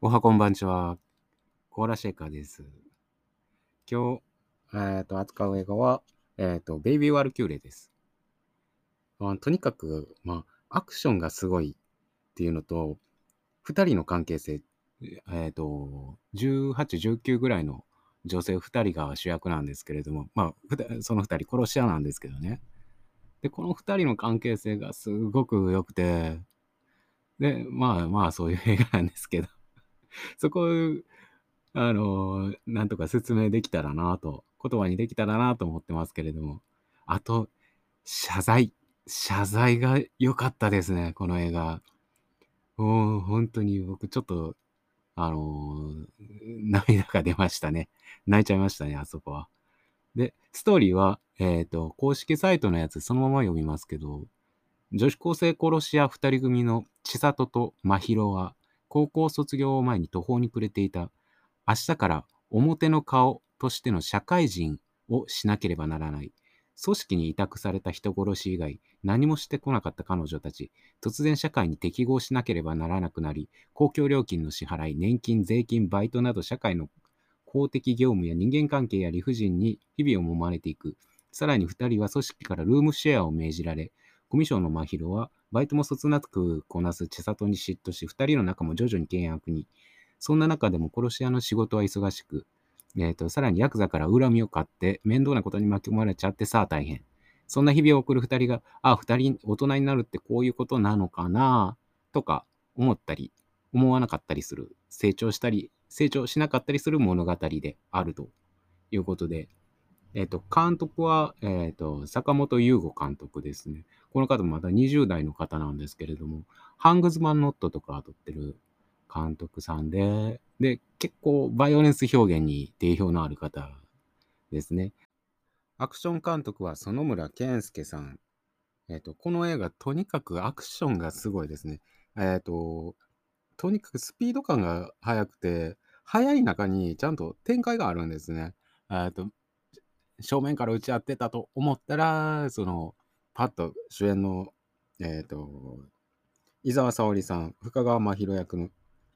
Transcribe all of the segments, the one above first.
おはこんばんちは。コーラシェイカーです。今日、えっ、と、扱う映画は、えっ、と、ベイビー・ワールキューレです。まあとにかく、まあ、アクションがすごいっていうのと、二人の関係性、えっ、と、18、19ぐらいの女性二人が主役なんですけれども、まあ、その二人殺し屋なんですけどね。で、この二人の関係性がすごく良くて、で、まあまあ、そういう映画なんですけど、そこ、あの、なんとか説明できたらなと、言葉にできたらなと思ってますけれども、あと、謝罪。謝罪が良かったですね、この映画。もう、本当に僕ちょっと、あの、涙が出ましたね。泣いちゃいましたね、あそこは。で、ストーリーは、えっ、と、公式サイトのやつそのまま読みますけど、女子高生殺し屋二人組の千里と真宙は、高校卒業を前に途方に暮れていた。明日から表の顔としての社会人をしなければならない。組織に委託された人殺し以外何もしてこなかった彼女たち。突然社会に適合しなければならなくなり、公共料金の支払い、年金、税金、バイトなど社会の公的業務や人間関係や理不尽に日々を揉まれていく。さらに二人は組織からルームシェアを命じられ、コミュ障の真宙はバイトもそつなくこなす千里に嫉妬し、二人の仲も徐々に険悪に。そんな中でも殺し屋の仕事は忙しく、えーと、さらにヤクザから恨みを買って面倒なことに巻き込まれちゃってさあ大変。そんな日々を送る二人が、ああ、二人大人になるってこういうことなのかなとか思ったり、思わなかったりする。成長したり、成長しなかったりする物語であるということで、えっ、と、監督は、えっ、と、坂本優吾監督ですね。この方もまだ20代の方なんですけれども、ハングズマンノットとか撮ってる監督さんで、で、結構バイオレンス表現に定評のある方ですね。アクション監督は園村健介さん。えっ、と、この映画、とにかくアクションがすごいですね。えっ、と、とにかくスピード感が速くて、速い中にちゃんと展開があるんですね。えっと、正面から打ち合ってたと思ったら、その、パッと主演の、えっ、と、伊沢沙織さん、深川真宙役の、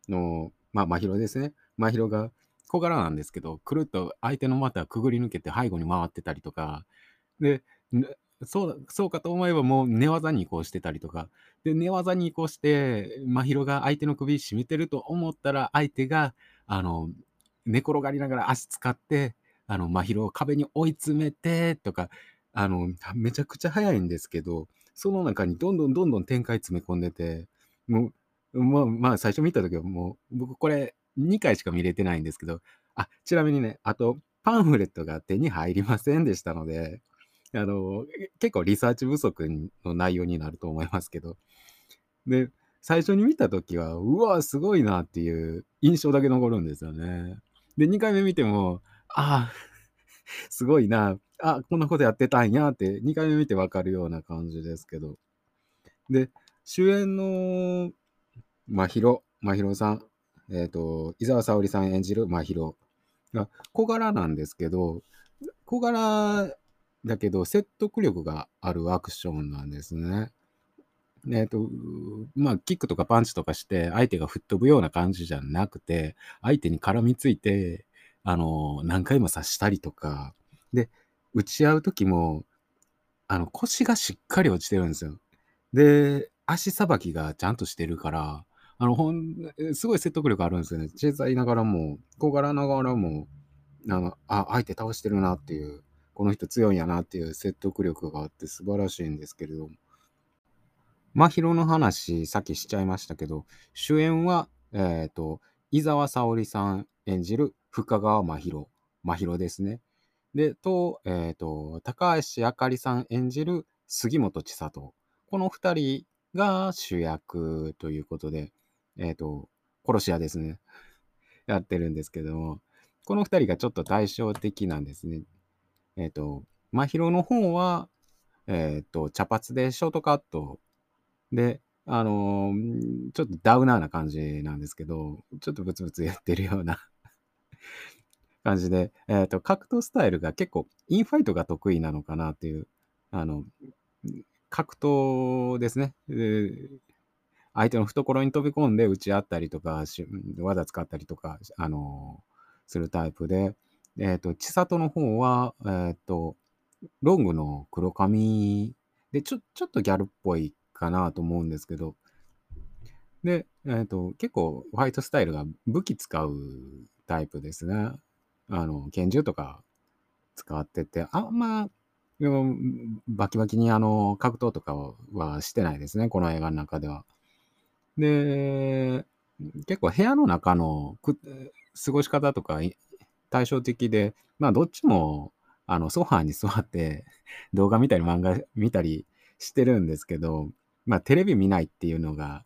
のまあ、真宙ですね。真宙が小柄なんですけど、くるっと相手の股くぐり抜けて背後に回ってたりとか、で、そうそうかと思えばもう寝技に移行してたりとか、で、寝技に移行して、真宙が相手の首絞めてると思ったら、相手が、あの、寝転がりながら足使って、あの、真宙を壁に追い詰めて、とか、あの、めちゃくちゃ早いんですけど、その中にどんどんどんどん展開詰め込んでて、もう、まあ、まあ、最初見た時はもう、僕これ2回しか見れてないんですけど、あ、ちなみにね、あと、パンフレットが手に入りませんでしたので、あの、結構リサーチ不足の内容になると思いますけど、で、最初に見た時は、うわ、すごいなっていう印象だけ残るんですよね。で、2回目見ても、ああ、すごいな、あ、こんなことやってたんやって、2回目見てわかるような感じですけど。で、主演の真宙、真宙さん、えっ、と、伊沢沙織さん演じる真宙が小柄なんですけど、小柄だけど説得力があるアクションなんですね。えっ、と、まあ、キックとかパンチとかして相手が吹っ飛ぶような感じじゃなくて、相手に絡みついて、あの、何回も刺したりとか、で、打ち合う時も、あの、腰がしっかり落ちてるんですよ。で、足さばきがちゃんとしてるから、あの、ほん、すごい説得力あるんですよね。小さいながらも、小柄ながらも、あの、あ、相手倒してるなっていう、この人強いんやなっていう説得力があって素晴らしいんですけれども。真宙の話、さっきしちゃいましたけど、主演は、えっ、と、伊沢沙織さん演じる深川真宙、真宙ですね。で、と、えっ、と、高橋あかりさん演じる杉本千里。この二人が主役ということで、えっ、と、殺し屋ですね。やってるんですけども、この二人がちょっと対照的なんですね。えっ、と、真宙の方は、えっ、と、茶髪でショートカットで、あのーちょっとダウナーな感じなんですけど、ちょっとブツブツ言ってるような 感じで、えっ、と、格闘スタイルが結構インファイトが得意なのかなっていう、あの、格闘ですね。で相手の懐に飛び込んで打ち合ったりとか、技使ったりとか、あのするタイプで、えっ、と、千里の方は、えっ、と、ロングの黒髪で、ちょ、ちょっとギャルっぽいかなと思うんですけど、で、えっ、と、結構ファイトスタイルが武器使うタイプですね。あの、拳銃とか使ってて、あんま、バキバキにあの、格闘とかはしてないですね、この映画の中では。で、結構部屋の中の過ごし方とか対照的で、まあどっちもあのソファーに座って動画見たり漫画見たりしてるんですけど、まあテレビ見ないっていうのが、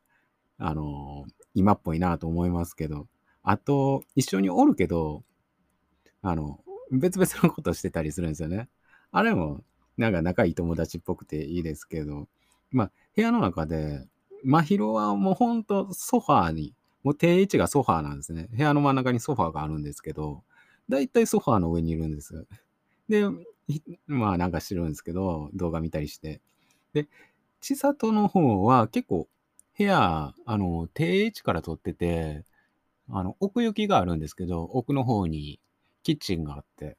あの今っぽいなと思いますけど、あと一緒におるけど、あの、別々のことしてたりするんですよね。あれもなんか仲いい友達っぽくていいですけど、まあ部屋の中で真宙はもうほんとソファーに、もう定位置がソファーなんですね。部屋の真ん中にソファーがあるんですけど、だいたいソファーの上にいるんですよ。で、まあなんかしてるんですけど、動画見たりして。で、千里の方は結構部屋、あの、定位置から撮ってて、あの、奥行きがあるんですけど、奥の方にキッチンがあって、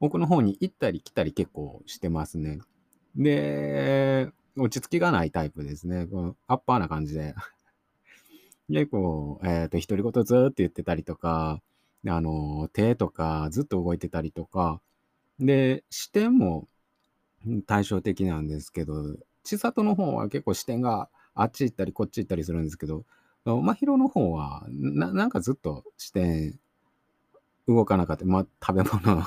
奥の方に行ったり来たり結構してますね。で、落ち着きがないタイプですね。このアッパーな感じで。結構、えっ、ー、と、独り言ずっと言ってたりとか、あの、手とかずっと動いてたりとか、で、視点も対照的なんですけど、千里の方は結構視点があっち行ったりこっち行ったりするんですけど、真宙の方はな、なんかずっと視点動かなかった。まあ、食べ物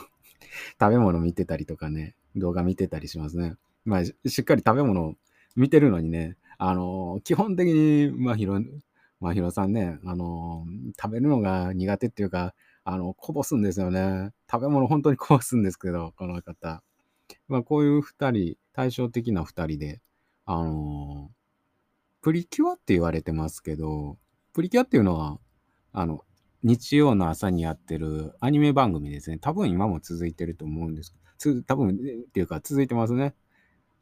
食べ物見てたりとかね、動画見てたりしますね。まあ、しっかり食べ物見てるのにね、あの、基本的に、ま、ひろ、ま、ひろさんね、あの、食べるのが苦手っていうか、あの、こぼすんですよね。食べ物本当にこぼすんですけど、この方。まあ、こういう二人、対照的な二人で、あのー、プリキュアって言われてますけど、プリキュアっていうのは、あの、日曜の朝にやってるアニメ番組ですね。多分今も続いてると思うんです。つ多分っていうか続いてますね。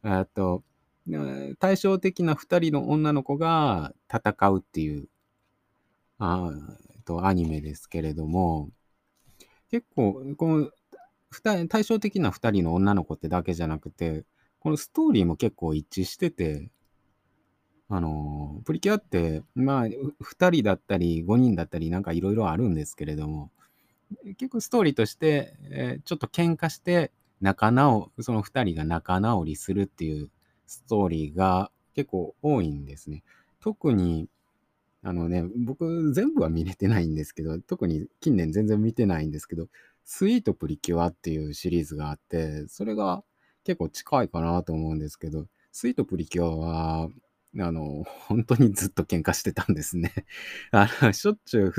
えっと、対照的な2人の女の子が戦うっていう、あとアニメですけれども、結構、この対照的な2人の女の子ってだけじゃなくて、このストーリーも結構一致してて、あの、プリキュアって、まあ、2人だったり、5人だったり、なんかいろいろあるんですけれども、結構ストーリーとして、えー、ちょっと喧嘩して仲直、その2人が仲直りするっていうストーリーが結構多いんですね。特に、あのね、僕全部は見れてないんですけど、特に近年全然見てないんですけど、スイートプリキュアっていうシリーズがあって、それが結構近いかなと思うんですけど、スイートプリキュアは、あの、本当にずっと喧嘩してたんですね。あの、しょっちゅう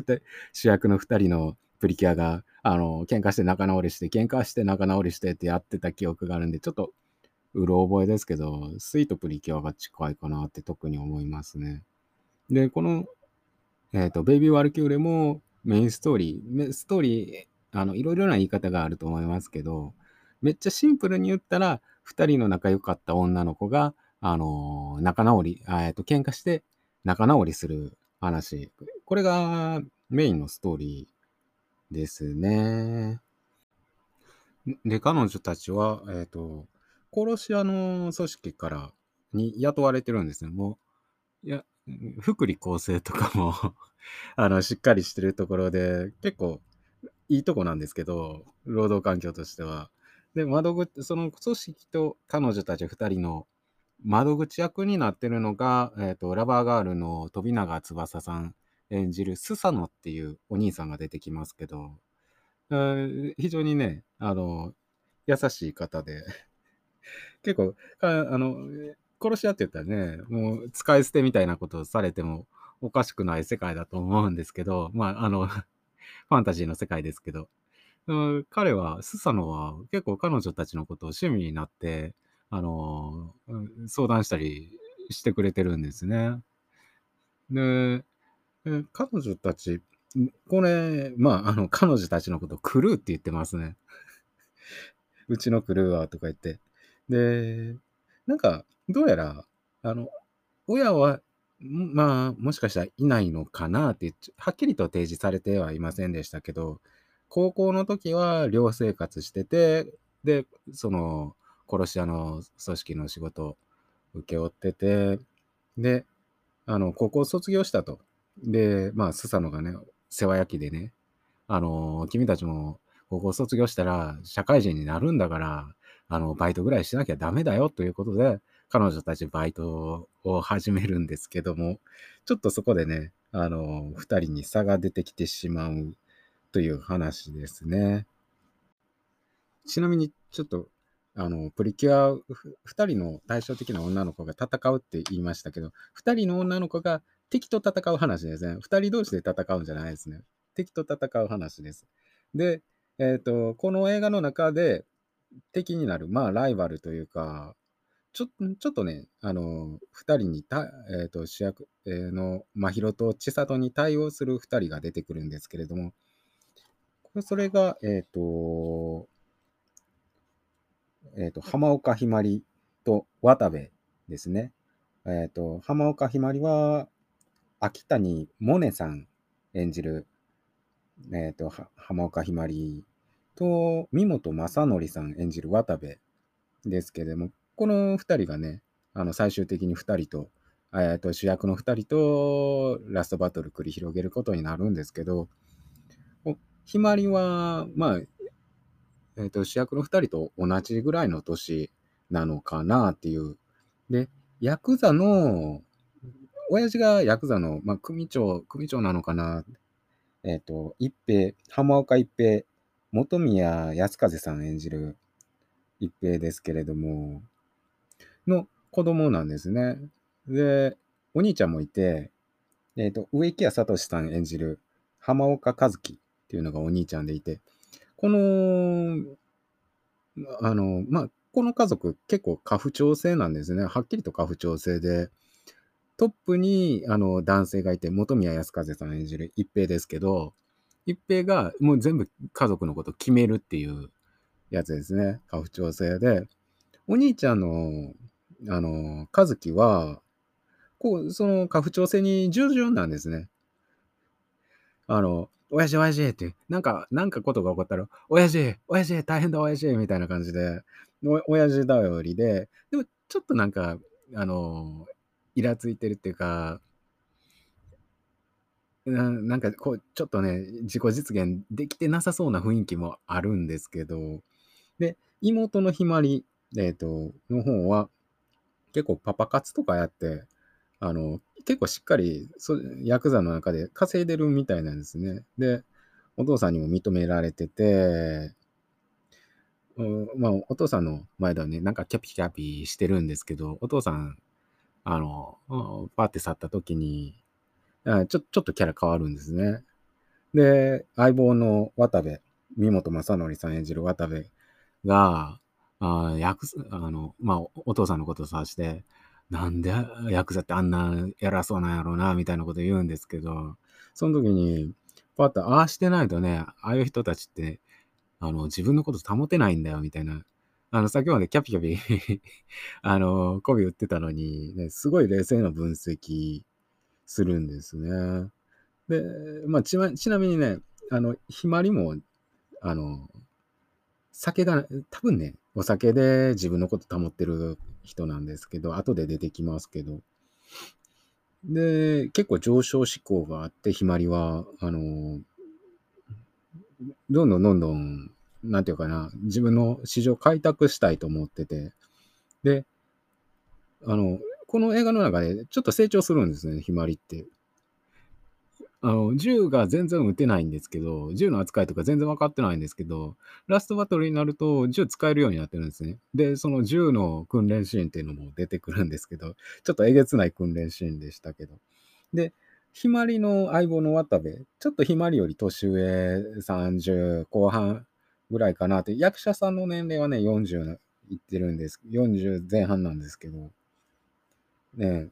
主役の2人のプリキュアが、あの、喧嘩して仲直りして、喧嘩して仲直りしてってやってた記憶があるんで、ちょっと、うろ覚えですけど、スイートプリキュアが近いかなって特に思いますね。で、この、えっ、ー、と、ベイビー・ワルキューレもメインストーリー、ストーリー、あの、いろいろな言い方があると思いますけど、めっちゃシンプルに言ったら、2人の仲良かった女の子が、あの、仲直り、えっ、と、喧嘩して仲直りする話。これがメインのストーリーですね。で、彼女たちは、えっ、と、殺し屋の組織からに雇われてるんですね。もう、いや、福利厚生とかも あの、しっかりしてるところで、結構いいとこなんですけど、労働環境としては。で、窓口、その組織と彼女たち2人の窓口役になってるのが、え、ー、と、ラバーガールの飛永翼さん演じるスサノっていうお兄さんが出てきますけど、非常にね、あの、優しい方で 結構あの、殺し屋って言ったらね、もう使い捨てみたいなことをされてもおかしくない世界だと思うんですけど、まあ、あの、ファンタジーの世界ですけど、彼は、スサノは結構彼女たちのことを趣味になって、あの、相談したりしてくれてるんですね。で、彼女たち、これ、まあ、あの、彼女たちのことクルーって言ってますね。うちのクルーはとか言って。で、なんか、どうやら、あの、親はまあ、もしかしたらいないのかなって、はっきりと提示されてはいませんでしたけど、高校の時は寮生活してて、で、その、殺し屋の組織の仕事を請け負ってて、で、あの、高校卒業したと。で、まあ、スサノがね、世話焼きでね、あの、君たちも高校卒業したら社会人になるんだから、あの、バイトぐらいしなきゃダメだよということで、彼女たちバイトを始めるんですけども、ちょっとそこでね、あの、二人に差が出てきてしまうという話ですね。ちなみに、ちょっと、あの、プリキュア、二人の対照的な女の子が戦うって言いましたけど、二人の女の子が敵と戦う話ですね。二人同士で戦うんじゃないですね。敵と戦う話です。で、えっ、ー、と、この映画の中で敵になる、まあ、ライバルというか、ちょちょっとね、あの、二人にた、え、ー、と、主役、えー、の、真宙と千里に対応する二人が出てくるんですけれども、それが、えっ、と、えっ、と、浜岡ひまりと渡部ですね。えっ、と、浜岡ひまりは、秋谷萌音さん演じる、えっ、と、浜岡ひまりと、三本正則さん演じる渡部ですけれども、この2人がね、あの最終的に2人と、えー、と主役の2人とラストバトル繰り広げることになるんですけど、ひまりは、まあ、えー、と主役の2人と同じぐらいの年なのかなっていう。で、ヤクザの、親父がヤクザの、まあ、組長、組長なのかな。えっ、ー、と、一平、浜岡一平、本宮康風さん演じる一平ですけれども、の子供なんですね。で、お兄ちゃんもいて、えっ、ー、と、植木屋聡さん演じる浜岡和樹っていうのがお兄ちゃんでいて、この、あの、まあ、この家族結構家父長制なんですね。はっきりと家父長制で、トップにあの男性がいて、本宮康風さん演じる一平ですけど、一平がもう全部家族のこと決めるっていうやつですね。家父長制で。お兄ちゃんのあの、和樹は、こう、その家父長制に従順なんですね。あの、親父親父って、なんか、なんかことが起こったら、親父親父大変だ親父みたいな感じで、お親父頼りで、でもちょっとなんか、あの、イラついてるっていうか、ななんかこう、ちょっとね、自己実現できてなさそうな雰囲気もあるんですけど、で、妹のひまり、えっ、ー、と、の方は、結構パパ活とかやって、あの、結構しっかりそヤクザの中で稼いでるみたいなんですね。で、お父さんにも認められてて、うん、まあ、お父さんの前ではね、なんかキャピキャピしてるんですけど、お父さん、あの、パーって去った時に、あちょちょっとキャラ変わるんですね。で、相棒の渡部、三本正則さん演じる渡部が、あヤクザ、あの、まあ、お父さんのことを指して、なんでヤクザってあんな偉そうなんやろうな、みたいなこと言うんですけど、その時に、パッと、ああしてないとね、ああいう人たちって、あの、自分のこと保てないんだよ、みたいな。あの、先までキャピキャピ あの、媚び売ってたのに、ね、すごい冷静な分析するんですね。で、まあ、ちなちなみにね、あの、ひまりも、あの、酒が、多分ね、お酒で自分のこと保ってる人なんですけど、後で出てきますけど。で、結構上昇志向があって、ひまりは、あの、どんどんどんどん、なんていうかな、自分の市場開拓したいと思ってて、で、あの、この映画の中でちょっと成長するんですね、ひまりって。あの、銃が全然撃てないんですけど、銃の扱いとか全然分かってないんですけど、ラストバトルになると銃使えるようになってるんですね。で、その銃の訓練シーンっていうのも出てくるんですけど、ちょっとえげつない訓練シーンでしたけど。で、ひまりの相棒の渡部、ちょっとひまりより年上30後半ぐらいかなって、役者さんの年齢はね、40いってるんです。40前半なんですけど、ね、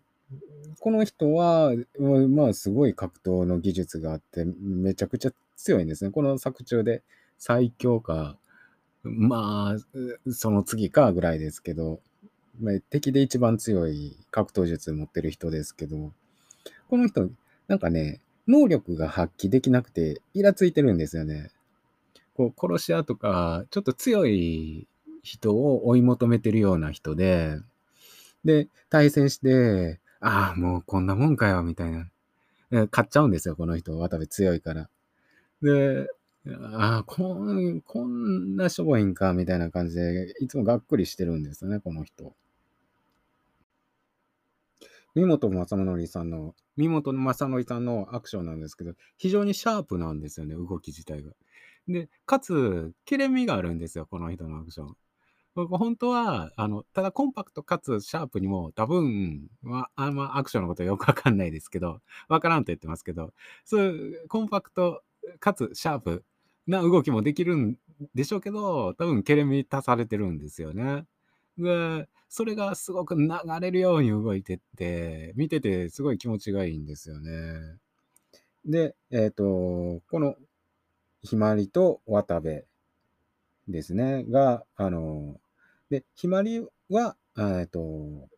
この人は、まあ、すごい格闘の技術があって、めちゃくちゃ強いんですね。この作中で最強か、まあ、その次かぐらいですけど、まあ、敵で一番強い格闘術持ってる人ですけど、この人、なんかね、能力が発揮できなくて、イラついてるんですよね。こう、殺し屋とか、ちょっと強い人を追い求めてるような人で、で、対戦して、ああ、もうこんなもんかよ、みたいな。買っちゃうんですよ、この人。渡部強いから。で、ああ、こん、こんなしょぼいんか、みたいな感じで、いつもがっくりしてるんですよね、この人。三本正則さんの、三本正則さんのアクションなんですけど、非常にシャープなんですよね、動き自体が。で、かつ、切れ味があるんですよ、この人のアクション。本当は、あの、ただコンパクトかつシャープにも多分、まあ、あんまアクションのことよくわかんないですけど、わからんと言ってますけど、そういうコンパクトかつシャープな動きもできるんでしょうけど、多分、ケレミ足されてるんですよね。で、それがすごく流れるように動いてって、見ててすごい気持ちがいいんですよね。で、えっ、ー、と、この、ひまりと渡部ですね、が、あの、で、ひまりは、えっ、と、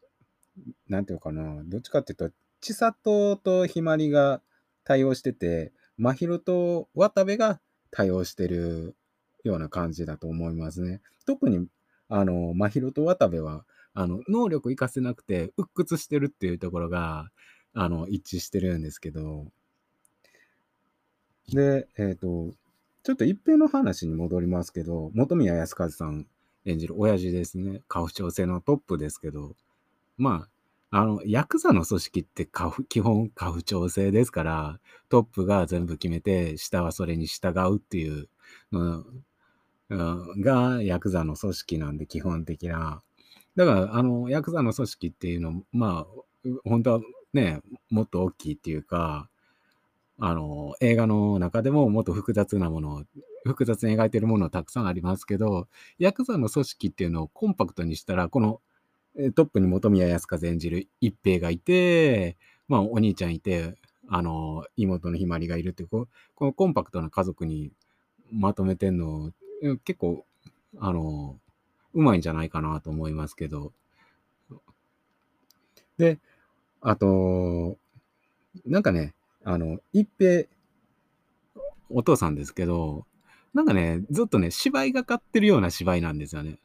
なんていうかな、どっちかっていうと、千里とひまりが対応してて、真宙と渡部が対応してるような感じだと思いますね。特に、あの、真宙と渡部は、あの、能力活かせなくて、鬱屈してるっていうところが、あの、一致してるんですけど、で、えっ、ー、と、ちょっと一平の話に戻りますけど、本宮康和さん演じる親父ですね。家父長制のトップですけど、まあ、あの、ヤクザの組織って基本家父長制ですから、トップが全部決めて、下はそれに従うっていうのがヤクザの組織なんで、基本的な。だから、あの、ヤクザの組織っていうの、まあ、本当はね、もっと大きいっていうか、あの、映画の中でももっと複雑なものを、複雑に描いてるものたくさんありますけど、ヤクザの組織っていうのをコンパクトにしたら、このトップに本宮康和演じる一平がいて、まあお兄ちゃんいて、あの、妹のひまりがいるっていう、このコンパクトな家族にまとめてんの、結構、あの、うまいんじゃないかなと思いますけど。で、あと、なんかね、あの、一平、お父さんですけど、なんかね、ずっとね、芝居がかってるような芝居なんですよね。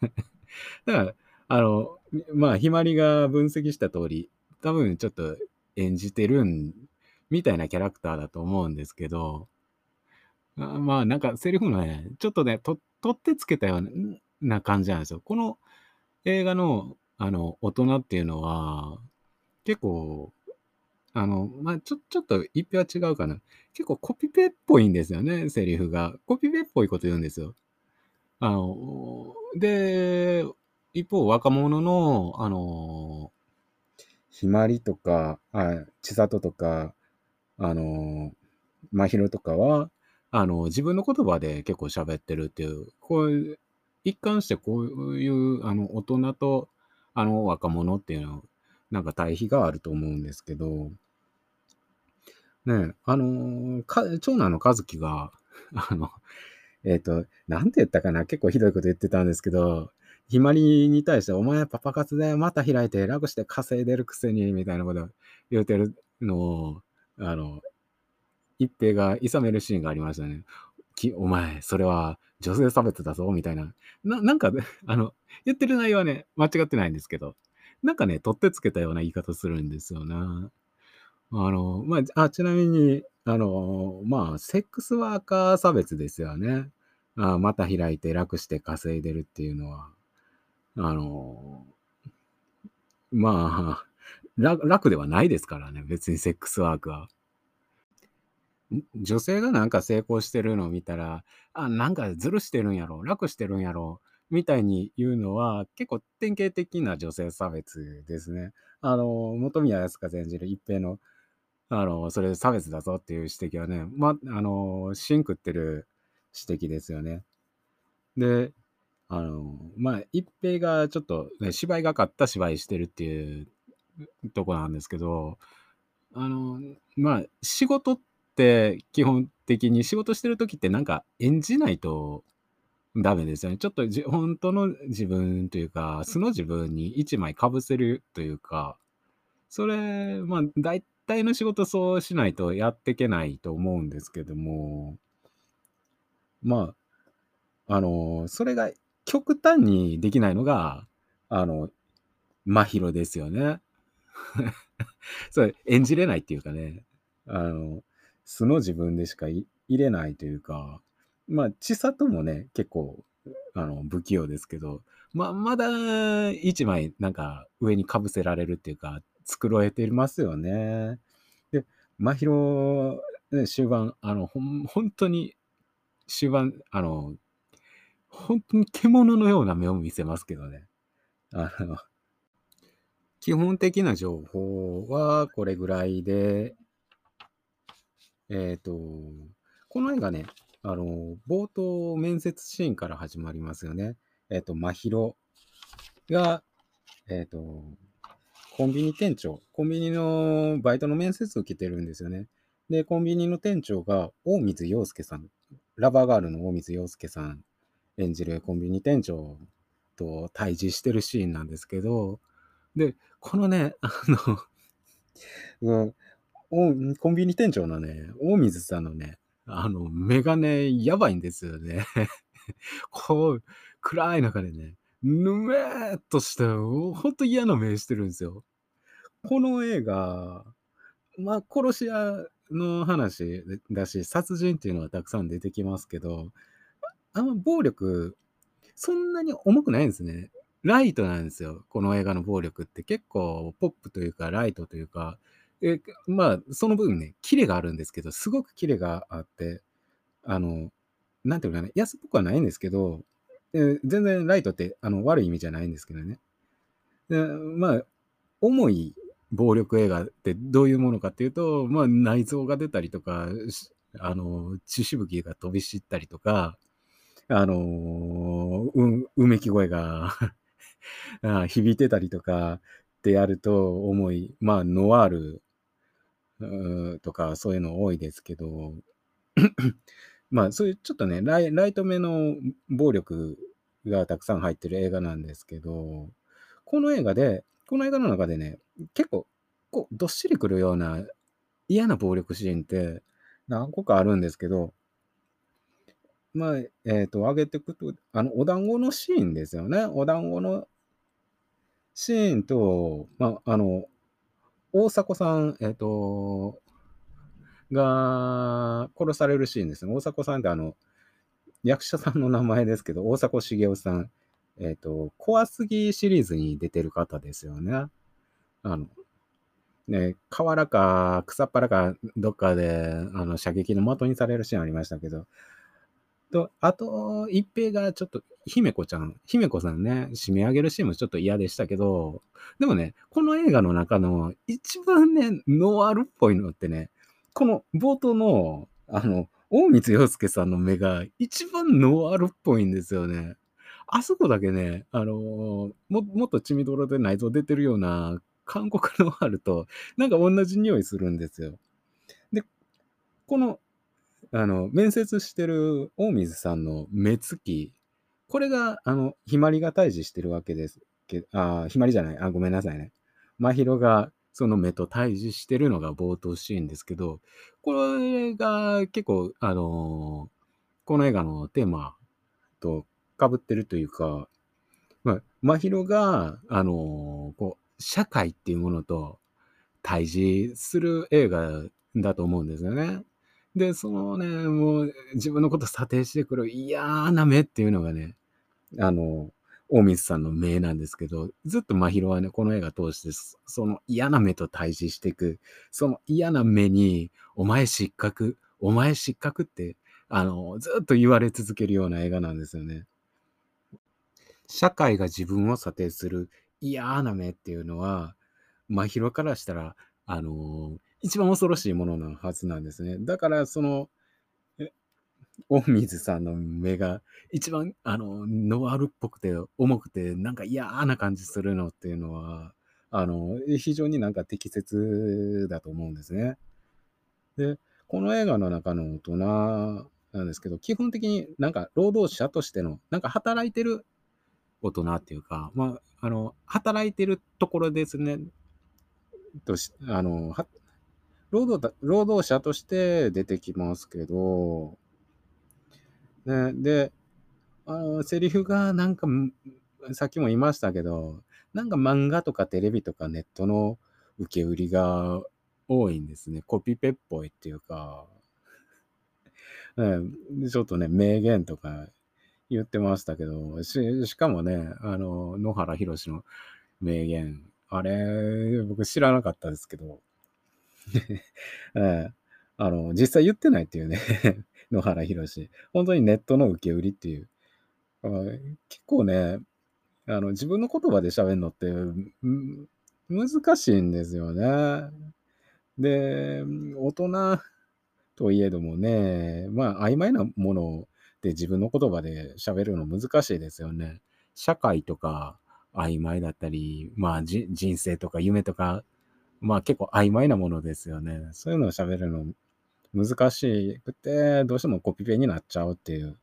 だから、あの、まあ、ひまりが分析した通り、多分ちょっと演じてるん、みたいなキャラクターだと思うんですけど、あまあ、なんかセリフのね、ちょっとね、と、取ってつけたような感じなんですよ。この映画の、あの、大人っていうのは、結構、あの、まあ、ちょ、ちょっと一票は違うかな。結構コピペっぽいんですよね、セリフが。コピペっぽいこと言うんですよ。あの、で、一方、若者の、あの、ひまりとか、あ、千里とか、あの、まひろとかは、あの、自分の言葉で結構喋ってるっていう、こう、一貫してこういう、あの、大人と、あの、若者っていうのなんか対比があると思うんですけど、ねあの、か、長男の和樹が、あの、えっ、ー、と、なんて言ったかな結構ひどいこと言ってたんですけど、ひまりに対して、お前パパ活でまた開いて楽して稼いでるくせに、みたいなこと言うてるのを、あの、一平が諌めるシーンがありましたね。きお前、それは女性差別だぞ、みたいな。な、なんか、あの、言ってる内容はね、間違ってないんですけど、なんかね、取ってつけたような言い方するんですよな。あの、まあ、あ、ちなみに、あの、まあ、セックスワーカー差別ですよね。あまた開いて楽して稼いでるっていうのは、あの、まあ、楽ではないですからね、別にセックスワークは。女性がなんか成功してるのを見たら、あ、なんかずるしてるんやろ、楽してるんやろ、みたいに言うのは、結構典型的な女性差別ですね。あの、本宮康香演じる一平の、あの、それ差別だぞっていう指摘はね、ま、あの、シン食ってる指摘ですよね。で、あの、まあ、一平がちょっと、ね、芝居がかった芝居してるっていうとこなんですけど、あの、まあ、仕事って基本的に仕事してる時ってなんか演じないとダメですよね。ちょっと本当の自分というか、素の自分に一枚かぶせるというか、それ、まあ、大体の仕事そうしないとやっていけないと思うんですけども、まあ、あの、それが極端にできないのが、あの、真宙ですよね。それ演じれないっていうかね、あの、素の自分でしかい入れないというか、まあ、千里もね、結構、あの、不器用ですけど、ま、まだ一枚なんか上にかぶせられるっていうか、繕えていますよね。で、真宙、ね、終盤、あの、ほん、本当に、終盤、あの、本当に獣のような目を見せますけどね。あの、基本的な情報はこれぐらいで、えっ、と、この映画ね、あの、冒頭面接シーンから始まりますよね。えっ、と、真宙が、えっ、と、コンビニ店長、コンビニのバイトの面接受けてるんですよね。で、コンビニの店長が大水洋介さん、ラバーガールの大水洋介さん演じるコンビニ店長と対峙してるシーンなんですけど、で、このね、あの、コンビニ店長のね、大水さんのね、あの、メガネやばいんですよね。こう、暗い中でね、ぬめーっとした、ほんと嫌な目してるんですよ。この映画、まあ、殺し屋の話だし、殺人っていうのはたくさん出てきますけど、あんま暴力、そんなに重くないんですね。ライトなんですよ。この映画の暴力って結構ポップというかライトというか、えまあ、その分ね、キレがあるんですけど、すごくキレがあって、あの、なんていうかね、安っぽくはないんですけど、え全然ライトってあの悪い意味じゃないんですけどね。でまあ、重い暴力映画ってどういうものかっていうと、まあ、内臓が出たりとか、あの、血しぶきが飛び散ったりとか、あのう、うめき声が 響いてたりとかってやると重い、まあ、ノワールとかそういうの多いですけど、まあそういうちょっとねライ、ライト目の暴力がたくさん入ってる映画なんですけど、この映画で、この映画の中でね、結構、こう、どっしりくるような嫌な暴力シーンって何個かあるんですけど、まあ、えっ、ー、と、上げていくと、あの、お団子のシーンですよね。お団子のシーンと、まあ、あの、大迫さん、えっ、ー、と、が殺されるシーンですね。大迫さんってあの、役者さんの名前ですけど、大迫茂雄さん、えっ、ー、と、怖すぎシリーズに出てる方ですよね。あの、ね、河原か草っぱらかどっかで、あの、射撃の的にされるシーンありましたけど、と、あと、一平がちょっと、姫子ちゃん、姫子さんね、締め上げるシーンもちょっと嫌でしたけど、でもね、この映画の中の一番ね、ノワールっぽいのってね、この冒頭の、あの、大光洋介さんの目が一番ノワールっぽいんですよね。あそこだけね、あのー、も、もっと血みどろで内臓出てるような韓国ノワールと、なんか同じ匂いするんですよ。で、この、あの、面接してる大水さんの目つき、これが、あの、ひまりが対峙してるわけですけあ、ひまりじゃない、あ、ごめんなさいね。真宙がその目と対峙してるのが冒頭シーンですけど、これが結構、あのこの映画のテーマと被ってるというか、まあ、真宙が、あのこう、社会っていうものと対峙する映画だと思うんですよね。で、そのね、もう自分のこと査定してくる嫌な目っていうのがね、あの、大水さんの目なんですけど、ずっと真宙はね、この映画通して、その嫌な目と対峙していく、その嫌な目に、お前失格、お前失格って、あの、ずっと言われ続けるような映画なんですよね。社会が自分を査定する嫌な目っていうのは、真宙からしたら、あの、一番恐ろしいもののはずなんですね。だから、その、大水さんの目が一番あのノワールっぽくて重くてなんか嫌な感じするのっていうのはあの非常になんか適切だと思うんですね。でこの映画の中の大人なんですけど基本的になんか労働者としてのなんか働いてる大人っていうかまああの働いてるところですねとしあの労働労働者として出てきますけど、ね、で、あの、セリフがなんか、さっきも言いましたけど、なんか漫画とかテレビとかネットの受け売りが多いんですね。コピペっぽいっていうか、うん、ちょっとね、名言とか言ってましたけど、ししかもね、あの、野原宏の名言、あれ、僕知らなかったですけど、ええ。あの、実際言ってないっていうね、野原宏。本当にネットの受け売りっていう。結構ね、あの、自分の言葉で喋るのって、難しいんですよね。で、大人といえどもね、まあ、曖昧なもので自分の言葉で喋るの難しいですよね。社会とか曖昧だったり、まあ、人生とか夢とか、まあ結構曖昧なものですよね。そういうのを喋るの難しくて、どうしてもコピペになっちゃうっていう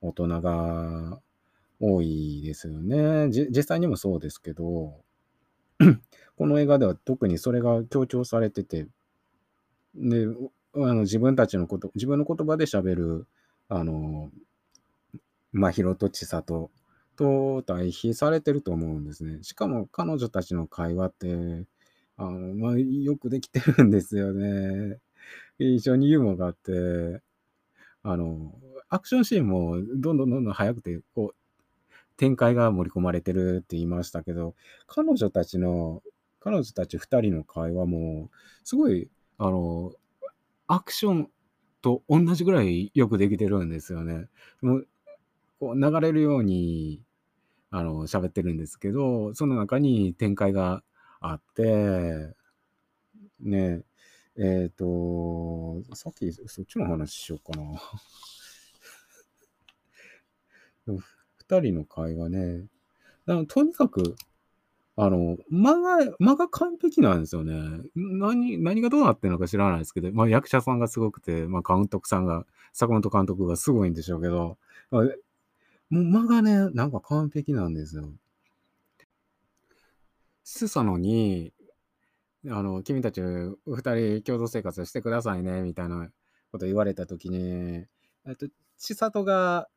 大人が多いですよね。実際にもそうですけど、この映画では特にそれが強調されてて、で、あの自分たちのこと、自分の言葉で喋る、あの、まひろとちさとと対比されてると思うんですね。しかも彼女たちの会話って、あの、まあ、よくできてるんですよね。非常にユーモアがあって、あの、アクションシーンもどんどんどんどん速くて、こう、展開が盛り込まれてるって言いましたけど、彼女たちの、彼女たち二人の会話も、すごい、あの、アクションと同じぐらいよくできてるんですよね。もうこう流れるように、あの、喋ってるんですけど、その中に展開があって、ねえ、えっ、と、さっきそっちの話しようかな。二人の会話ね。かとにかく、あの、間が、間が完璧なんですよね。何、何がどうなってるのか知らないですけど、まあ役者さんがすごくて、まあ監督さんが、坂本監督がすごいんでしょうけど、もう間がね、なんか完璧なんですよ。スサノに、あの、君たち二人共同生活してくださいね、みたいなこと言われたときに、えっと、千里が、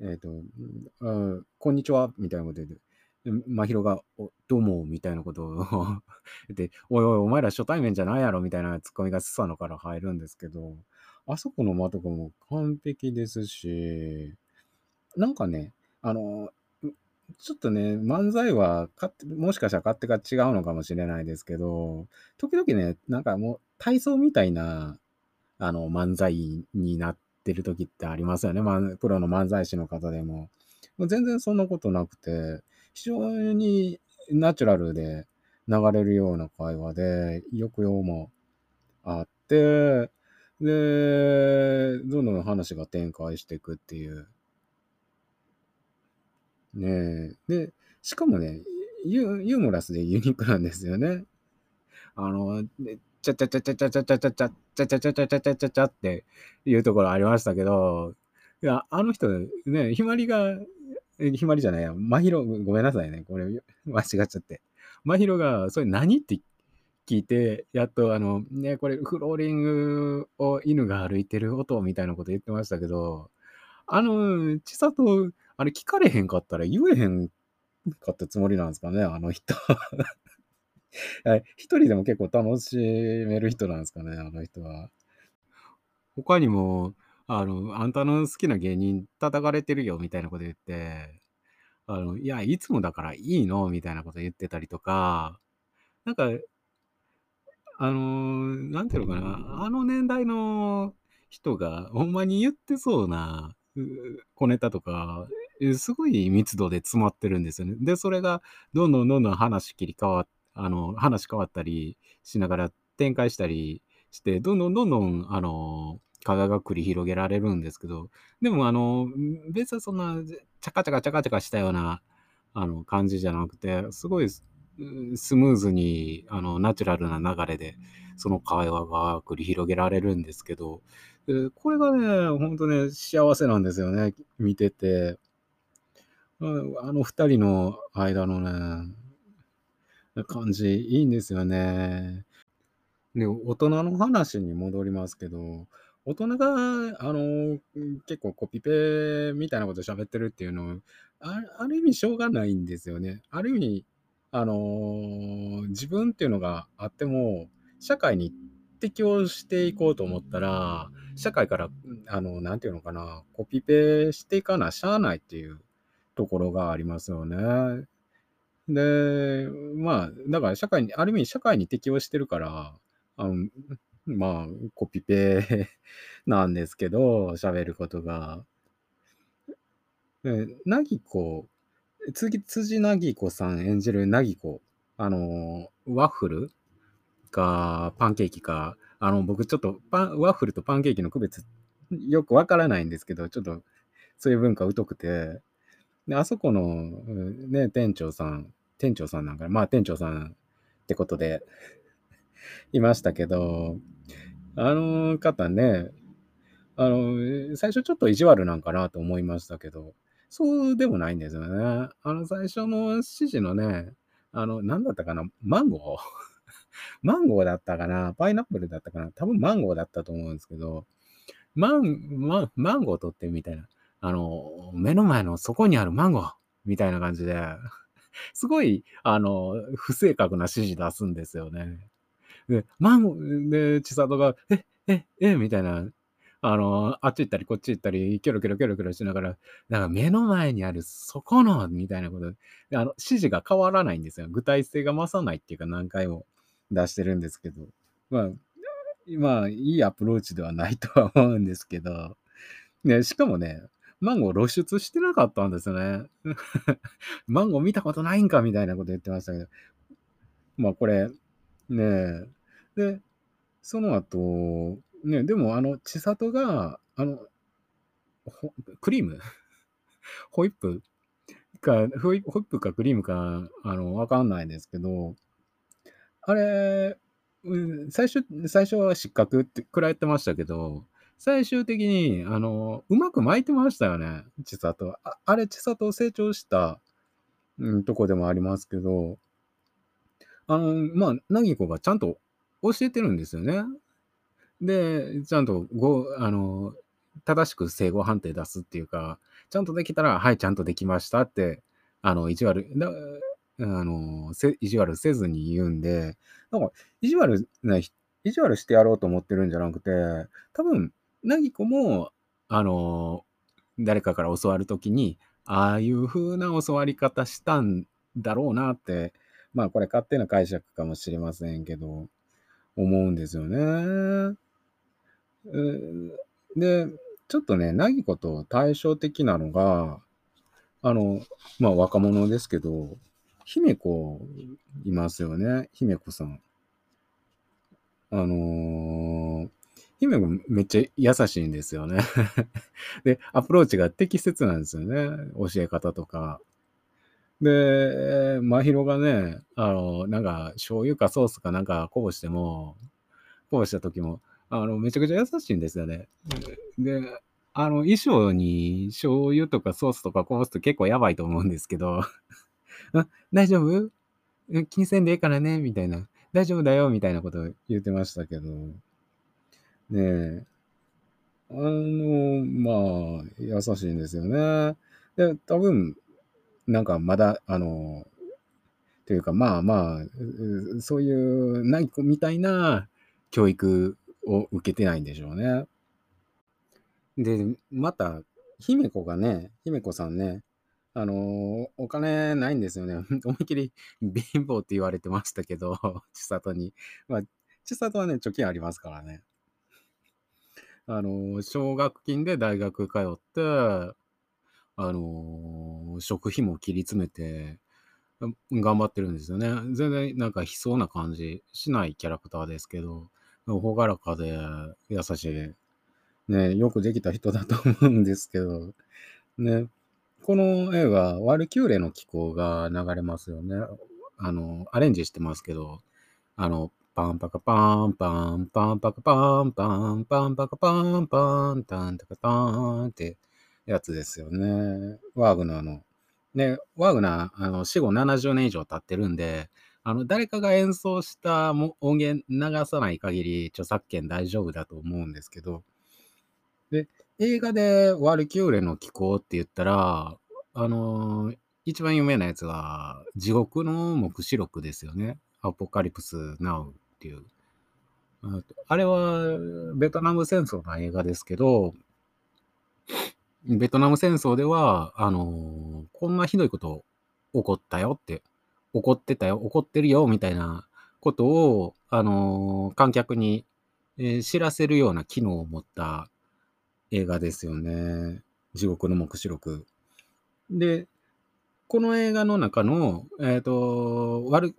えっと、うん、こんにちは、みたいなこと言って、で真宙が、どうも、みたいなことを 言って、おいおい、お前ら初対面じゃないやろ、みたいなツッコミがスサノから入るんですけど、あそこの間とかも完璧ですし、なんかね、あの、ちょっとね、漫才は勝手、もしかしたら勝手が違うのかもしれないですけど、時々ね、なんかもう体操みたいな、あの、漫才になってる時ってありますよね。プロの漫才師の方でも。も全然そんなことなくて、非常にナチュラルで流れるような会話で、抑揚もあって、で、どんどん話が展開していくっていう。ねえ。で、しかもね、ユユーモラスでユニークなんですよね。あの、ちゃちゃちゃちゃちゃちゃちゃちゃちゃちゃちゃちゃちゃちゃちゃちゃちゃっていうところありましたけど、いや、あの人ね、ひまりが、ひまりじゃないや、まひろ、ごめんなさいね。これ、間違っちゃって。まひろが、それ何って聞いて、やっとあの、ね、これフローリングを犬が歩いてる音みたいなこと言ってましたけど、あの、ちさと、あれ聞かれへんかったら言えへんかったつもりなんですかね、あの人。はい一人でも結構楽しめる人なんですかね、あの人は。他にも、あの、あんたの好きな芸人叩かれてるよみたいなこと言って、あの、いや、いつもだからいいのみたいなこと言ってたりとか、なんか、あの、なんていうのかな、あの年代の人がほんまに言ってそうな小ネタとか、すごい密度で詰まってるんですよね。で、それがどんどんどんどん話切り替わっあの、話変わったりしながら展開したりして、どんどんどんどん、あの、会話が繰り広げられるんですけど、でも、あの、別にそんな、チャカチャカチャカチャカしたような、あの、感じじゃなくて、すごいスムーズに、あの、ナチュラルな流れで、その会話が繰り広げられるんですけど、これがね、ほんとね、幸せなんですよね、見てて。あの二人の間のね、感じいいんですよね。で、大人の話に戻りますけど、大人が、あの、結構コピペみたいなこと喋ってるっていうのあある意味しょうがないんですよね。ある意味、あの、自分っていうのがあっても、社会に適応していこうと思ったら、社会から、あの、なんていうのかな、コピペしていかなしゃあないっていうところがありますよね。で、まあ、だから社会に、ある意味社会に適応してるから、あの、まあ、コピペ なんですけど、喋ることが。で、なぎこ、辻辻なぎこさん演じるなぎこ、あの、ワッフルかパンケーキか、あの、僕ちょっとパン、ワッフルとパンケーキの区別よくわからないんですけど、ちょっとそういう文化疎くて、で、あそこのね、店長さん、店長さんなんか、まあ店長さんってことで いましたけど、あの方ね、あの、最初ちょっと意地悪なんかなと思いましたけど、そうでもないんですよね。あの、最初の指示のね、あの、なんだったかな、マンゴー？マンゴーだったかなパイナップルだったかな多分マンゴーだったと思うんですけど、マン、マンマンゴー取ってみたいな。あの、目の前のそこにあるマンゴーみたいな感じで、すごい、あの、不正確な指示出すんですよね。で、マンゴー、で、千里が、え、え、え、みたいな、あの、あっち行ったりこっち行ったり、キョロキョロキョロキョロしながら、なんか目の前にあるそこの、みたいなことで、あの、指示が変わらないんですよ。具体性が増さないっていうか何回も出してるんですけど、まあ、まあ、いいアプローチではないとは思うんですけど、ね、しかもね、マンゴー露出してなかったんですね。マンゴー見たことないんかみたいなこと言ってましたけど。まあこれ、ねえ。で、その後、ね、でもあの、千里が、あの、クリーム？ホイップ？か、ホイップかクリームか、あの、わかんないですけど、あれ、うん、最初、最初は失格ってくらいってましたけど、最終的に、あの、うまく巻いてましたよね、千里ああれ、千里成長した、うん、とこでもありますけど、あの、まあ、なぎこがちゃんと教えてるんですよね。で、ちゃんとご、あの、正しく正誤判定出すっていうか、ちゃんとできたら、はい、ちゃんとできましたって、あの、意地悪、だあの、せ意地悪せずに言うんで、なんか、意地悪な、意地悪してやろうと思ってるんじゃなくて、多分、なぎこも、あの、誰かから教わるときに、ああいう風な教わり方したんだろうなって、まあこれ勝手な解釈かもしれませんけど、思うんですよね。で、ちょっとね、なぎこと対照的なのが、あの、まあ若者ですけど、姫子いますよね。姫子さん。あのー、姫子めっちゃ優しいんですよね で、アプローチが適切なんですよね。教え方とか。で、真宙がね、あの、なんか、醤油かソースかなんかこぼしても、こぼした時も、あの、めちゃくちゃ優しいんですよね。で、あの、衣装に醤油とかソースとかこぼすと結構やばいと思うんですけど、大丈夫？気にせんでええからねみたいな。大丈夫だよみたいなこと言ってましたけど。ねえ。あの、まあ、優しいんですよね。で、多分、なんかまだ、あの、というか、まあまあ、そういう、ない子みたいな教育を受けてないんでしょうね。で、また、姫子がね、姫子さんね、あの、お金ないんですよね。思いっきり貧乏って言われてましたけど、千里に。まあ、千里はね、貯金ありますからね。あの、奨学金で大学通って、あの、食費も切り詰めて、頑張ってるんですよね。全然なんか悲壮な感じしないキャラクターですけど、朗らかで優しい。ね、よくできた人だと思うんですけど、ね。この映画、ワルキューレの気候が流れますよね。あの、アレンジしてますけど、あの、パンパカパンパン、パンパカパンパン、パンパカパンパン、タンタカタンってやつですよね。ワーグナーの。ね、ワーグナー、あの、死後70年以上経ってるんで、あの、誰かが演奏したも音源流さない限り著作権大丈夫だと思うんですけど、で、映画でワルキューレの気候って言ったら、あのー一番有名なやつは、地獄の目視録ですよね。アポカリプス・ナウっていう。あれは、ベトナム戦争の映画ですけど、ベトナム戦争では、あのこんなひどいこと起こったよって、起こってたよ、起こってるよ、みたいなことを、あの観客に、え知らせるような機能を持った映画ですよね。地獄の目視録。で、この映画の中の、えっ、と、ワル、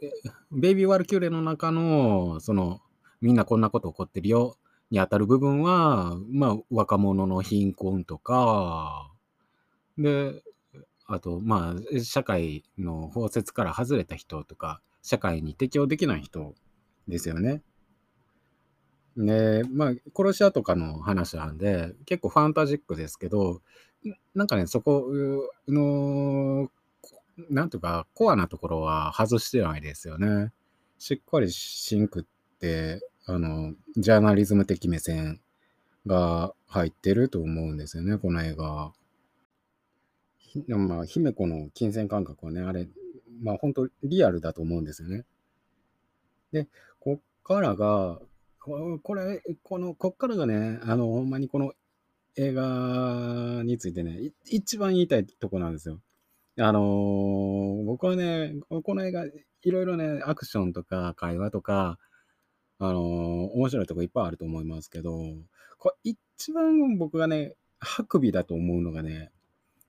ベイビー・ワルキューレの中の、その、みんなこんなこと起こってるよ、に当たる部分は、まあ、若者の貧困とか、で、あと、まあ、社会の包摂から外れた人とか、社会に適応できない人ですよね。で、まあ、殺し屋とかの話なんで、結構ファンタジックですけど、なんかね、そこの、なんとか、コアなところは外してないですよね。しっかりシンクって、あの、ジャーナリズム的目線が入ってると思うんですよね、この映画。ひまあ、姫子の金銭感覚はね、あれ、まあ本当リアルだと思うんですよね。で、こっからが、これ、この、こっからがね、あの、ほんまにこの映画についてね、一番言いたいとこなんですよ。あのー僕はね、この映画、いろいろね、アクションとか会話とか、あのー面白いとこいっぱいあると思いますけど、これ一番僕がね、ハクビだと思うのがね、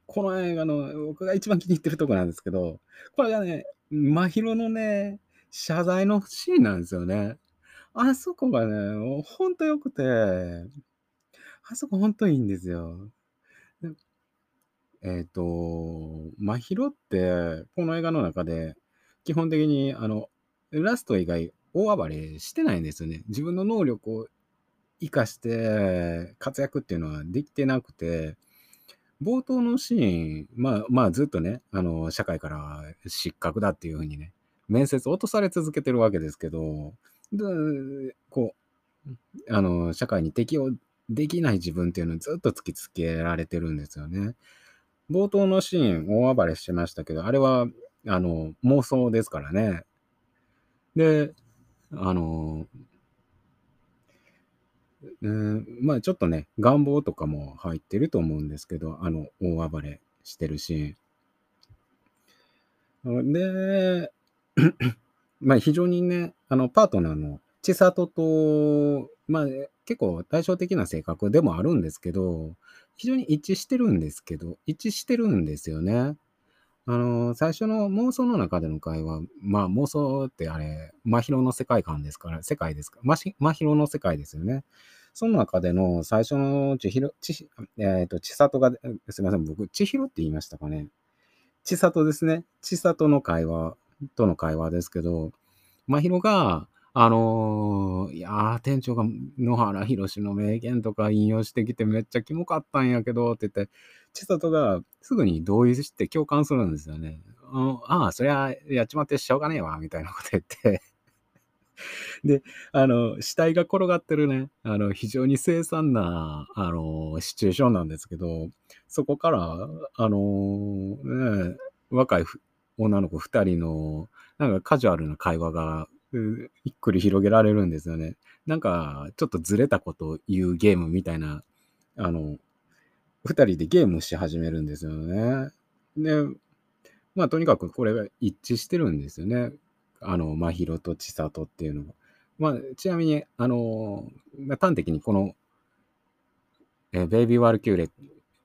この映画の僕が一番気に入ってるとこなんですけど、これがね、真宙のね、謝罪のシーンなんですよね。あそこがね、ほんと良くて、あそこほんといいんですよ。えっ、と、真宙って、この映画の中で、基本的に、あの、ラスト以外、大暴れしてないんですよね。自分の能力を生かして活躍っていうのはできてなくて、冒頭のシーン、まあ、まあ、ずっとね、あの、社会から失格だっていうふうにね、面接落とされ続けてるわけですけど、でこう、あの、社会に適応できない自分っていうのをずっと突きつけられてるんですよね。冒頭のシーン、大暴れしてましたけど、あれは、あの、妄想ですからね。で、あの、うん、まあちょっとね、願望とかも入ってると思うんですけど、あの、大暴れしてるシーン。で、まあ非常にね、あの、パートナーの千里と、まあ結構対照的な性格でもあるんですけど、非常に一致してるんですけど、一致してるんですよね。あの、最初の妄想の中での会話、まあ妄想ってあれ、真宙の世界観ですから、世界ですか？ら、真宙の世界ですよね。その中での最初の千尋、ち、えっ、と、千里が、すみません、僕、千尋って言いましたかね？千里ですね。千里の会話との会話ですけど、真宙が、あのーいや、店長が野原宏の名言とか引用してきてめっちゃキモかったんやけどって言って、千里がすぐに同意して共感するんですよね。ああ、そりゃやっちまってしょうがねえわ、みたいなこと言って。で、あの、死体が転がってるね、あの、非常に凄惨な、あの、シチュエーションなんですけど、そこから、あのね、若い女の子二人の、なんかカジュアルな会話が、うひっくり広げられるんですよね。なんか、ちょっとずれたことを言うゲームみたいな、あの、二人でゲームし始めるんですよね。で、まあ、とにかくこれが一致してるんですよね。あの、真宙と千里っていうのが。まあ、ちなみに、あの、端的にこの、えベイビー・ワルキューレっ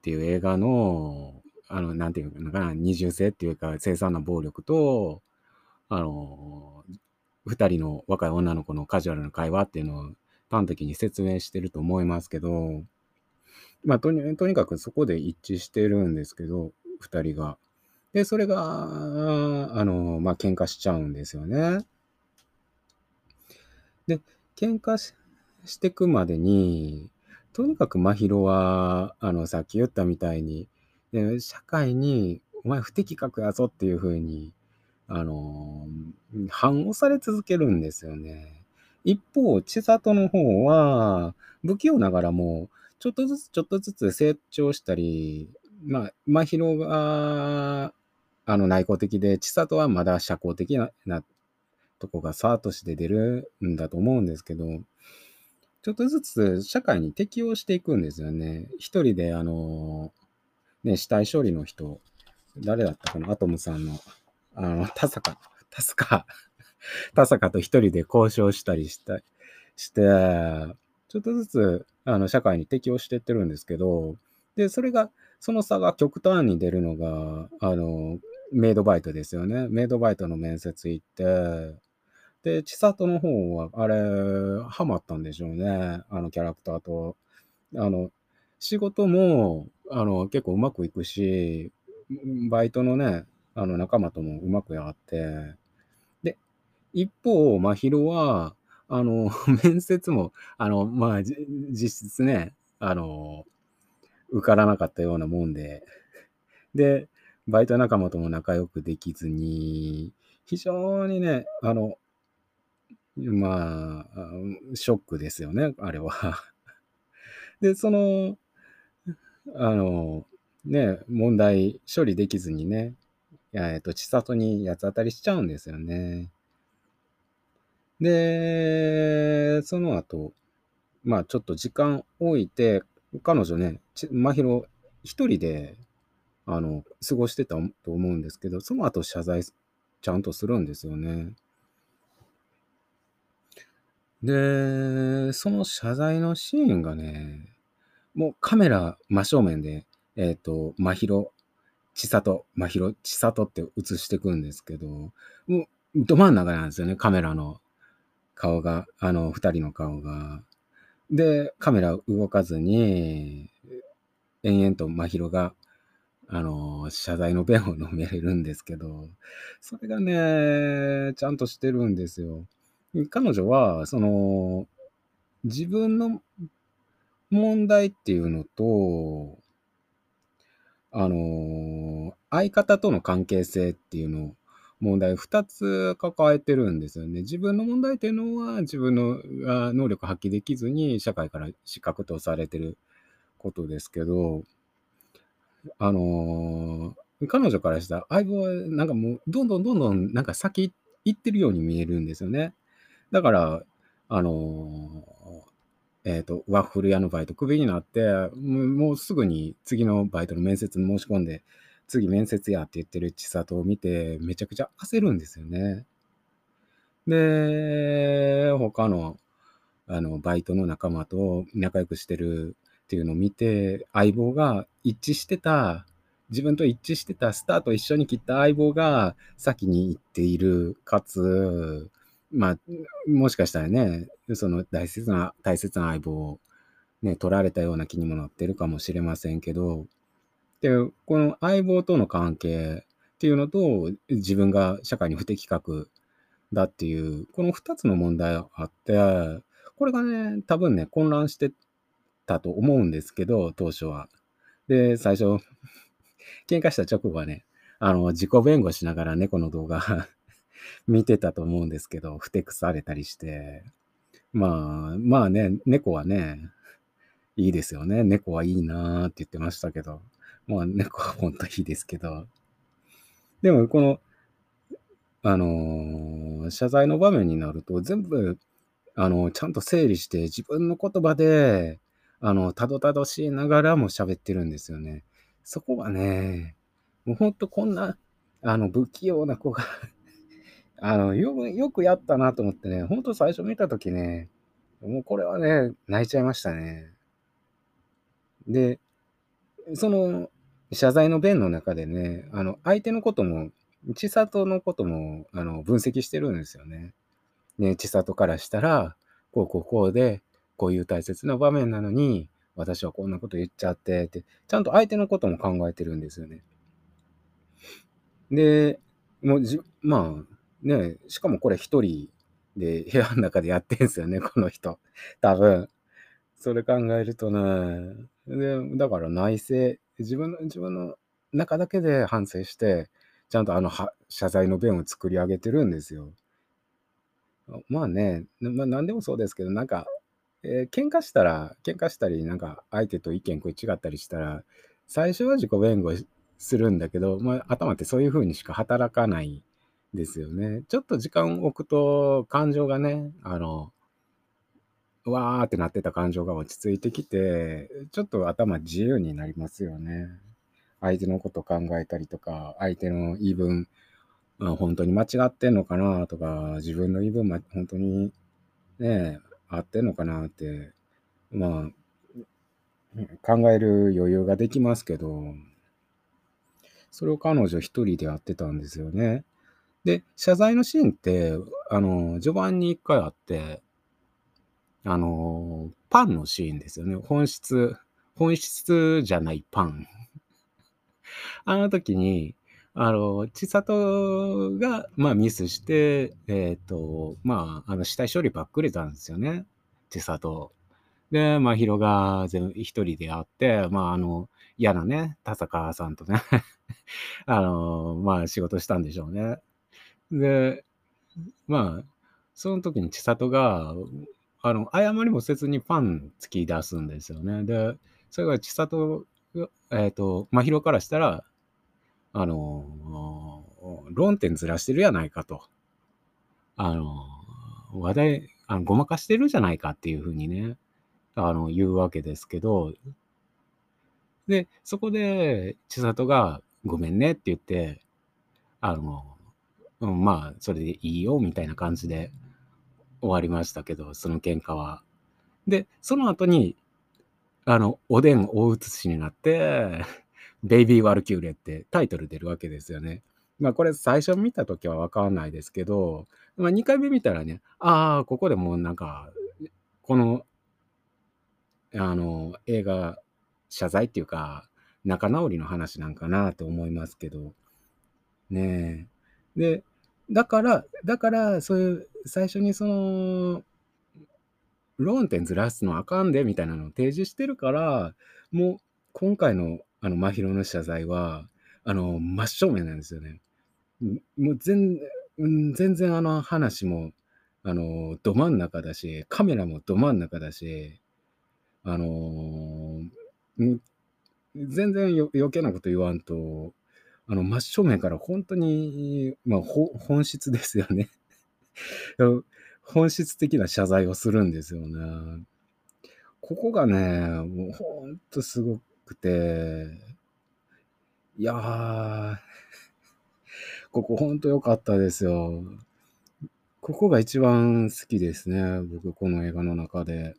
ていう映画の、あの、なんていうのかな、二重性っていうか、凄惨な暴力と、あの、二人の若い女の子のカジュアルな会話っていうのを端的に説明してると思いますけど、まあ、とにとにかくそこで一致してるんですけど、二人が。で、それが、あの、まあ、喧嘩しちゃうんですよね。で、喧嘩ししてくまでに、とにかく真宙は、あの、さっき言ったみたいに、で社会に、お前不適格やぞっていうふうに、あの、反応され続けるんですよね。一方、千里の方は、不器用ながらも、ちょっとずつちょっとずつ成長したり、まあ、真宙が、あの、内向的で、千里はまだ社交的ななとこがさーっとして出るんだと思うんですけど、ちょっとずつ社会に適応していくんですよね。一人で、あの、ね、死体処理の人、誰だった？かなアトムさんの、あの、田坂、田坂、田坂と一人で交渉したりしたして、ちょっとずつ、あの、社会に適応してってるんですけど、で、それが、その差が極端に出るのが、あの、メイドバイトですよね。メイドバイトの面接行って、で、千里の方は、あれ、ハマったんでしょうね。あのキャラクターと。あの、仕事も、あの、結構うまくいくし、バイトのね、あの仲間ともうまくやって、で、一方、真宙は、あの、面接も、あの、まあ、実質ね、あの、受からなかったようなもんで、で、バイト仲間とも仲良くできずに、非常にね、あの、まあ、ショックですよね、あれは。で、その、あの、ね、問題処理できずにね、えっと、千里に八つ当たりしちゃうんですよね。で、その後、まあちょっと時間置いて、彼女ね、真宙一人で、あの、過ごしてたと思うんですけど、その後謝罪ちゃんとするんですよね。で、その謝罪のシーンがね、もうカメラ真正面で、えっ、ー、と、真宙、千里、真宙、千里って映してくんですけど、もうど真ん中なんですよね、カメラの顔が、あの、二人の顔が。で、カメラ動かずに、延々と真宙が、あの、謝罪の弁を飲めれるんですけど、それがね、ちゃんとしてるんですよ。彼女は、その、自分の問題っていうのと、あの、相方との関係性っていうのを、問題2つ抱えてるんですよね。自分の問題っていうのは自分の能力発揮できずに社会から失格とされてることですけど、あの彼女からしたら相棒はなんかもうどんどんどんどんなんか先行ってるように見えるんですよね。だから、あのえ、ー、と、ワッフル屋のバイトクビになって、もうすぐに次のバイトの面接申し込んで、次面接やって言ってる千里を見て、めちゃくちゃ焦るんですよね。で、他の、あの、バイトの仲間と仲良くしてるっていうのを見て、相棒が一致してた、自分と一致してたスタート一緒に切った相棒が先に行っている、かつ、まあ、もしかしたらね、その大切な、大切な相棒をね、取られたような気にもなってるかもしれませんけど、で、この相棒との関係っていうのと、自分が社会に不適格だっていう、この2つの問題があって、これがね、多分ね、混乱してたと思うんですけど、当初は。で、最初、喧嘩した直後はね、あの、自己弁護しながら猫の動画 見てたと思うんですけど、ふてくされたりして。まあ、まあね、猫はね、いいですよね。猫はいいなーって言ってましたけど。まあ、猫は本当いいですけど。でも、この、あのー、謝罪の場面になると、全部、あの、ちゃんと整理して自分の言葉で、あの、たどたどしいながらも喋ってるんですよね。そこはね、もうほんとこんな、あの、不器用な子があの、よく、よくやったなと思ってね、ほんと最初見たときね、もうこれはね、泣いちゃいましたね。で、その、謝罪の弁の中でね、あの、相手のことも、千里のことも、あの、分析してるんですよね。ね、千里からしたら、こうこうこうで、こういう大切な場面なのに、私はこんなこと言っちゃってって、ちゃんと相手のことも考えてるんですよね。で、もうじ、まあ、ね、しかもこれ一人で部屋の中でやってんすよね、この人。多分。それ考えるとね、で、だから内省、自分の、自分の中だけで反省して、ちゃんとあの謝罪の弁を作り上げてるんですよ。まあね、まあ、何でもそうですけど、なんか、えー、喧嘩したら、喧嘩したり、なんか相手と意見食い違ったりしたら、最初は自己弁護するんだけど、まあ、頭ってそういう風にしか働かないですよね。ちょっと時間を置くと、感情がね、あの、わーってなってた感情が落ち着いてきて、ちょっと頭自由になりますよね。相手のこと考えたりとか、相手の言い分、本当に間違ってんのかなとか、自分の言い分、ま、本当にね、合ってんのかなって、まあ、考える余裕ができますけど、それを彼女一人でやってたんですよね。で、謝罪のシーンって、あの、序盤に一回あって、あの、パンのシーンですよね。本質、本質じゃないパン。あの時に、あの、千里が、まあ、ミスして、えっ、ー、と、まあ、あの、死体処理ばっくれたんですよね。千里。で、まあ、ヒロが全一人でやって、まあ、あの、嫌なね、田坂さんとね あの、まあ、仕事したんでしょうね。で、まあ、その時に千里が、あの、謝りもせずにパン突き出すんですよね。で、それが千里が、えっ、ー、と、真宙からしたら、あの、論点ずらしてるやないかと。あの、話題、あのごまかしてるじゃないかっていうふうにね、あの、言うわけですけど、で、そこで、千里が、ごめんねって言って、あの、うん、まあ、それでいいよ、みたいな感じで終わりましたけど、その喧嘩は。で、その後に、あの、おでん大写しになって、ベイビー・ワルキューレってタイトル出るわけですよね。まあこれ最初見た時はわかんないですけど、まあ2回目見たらね、ああ、ここでもうなんか、この、あの、映画、謝罪っていうか、仲直りの話なんかなと思いますけど、ねえ。で、だから、だから、そういう、最初にその、論点ずらすのあかんでみたいなのを提示してるから、もう今回のあの真宙の謝罪は、あの、真正面なんですよね。もう全全然あの話も、あの、ど真ん中だし、カメラもど真ん中だし、あの全然余計なこと言わんと、あの、真正面から本当に、まあ、本質ですよね 本質的な謝罪をするんですよね。ここがね、もうほんとすごくて、いやー、ここほんと良かったですよ。ここが一番好きですね。僕、この映画の中で。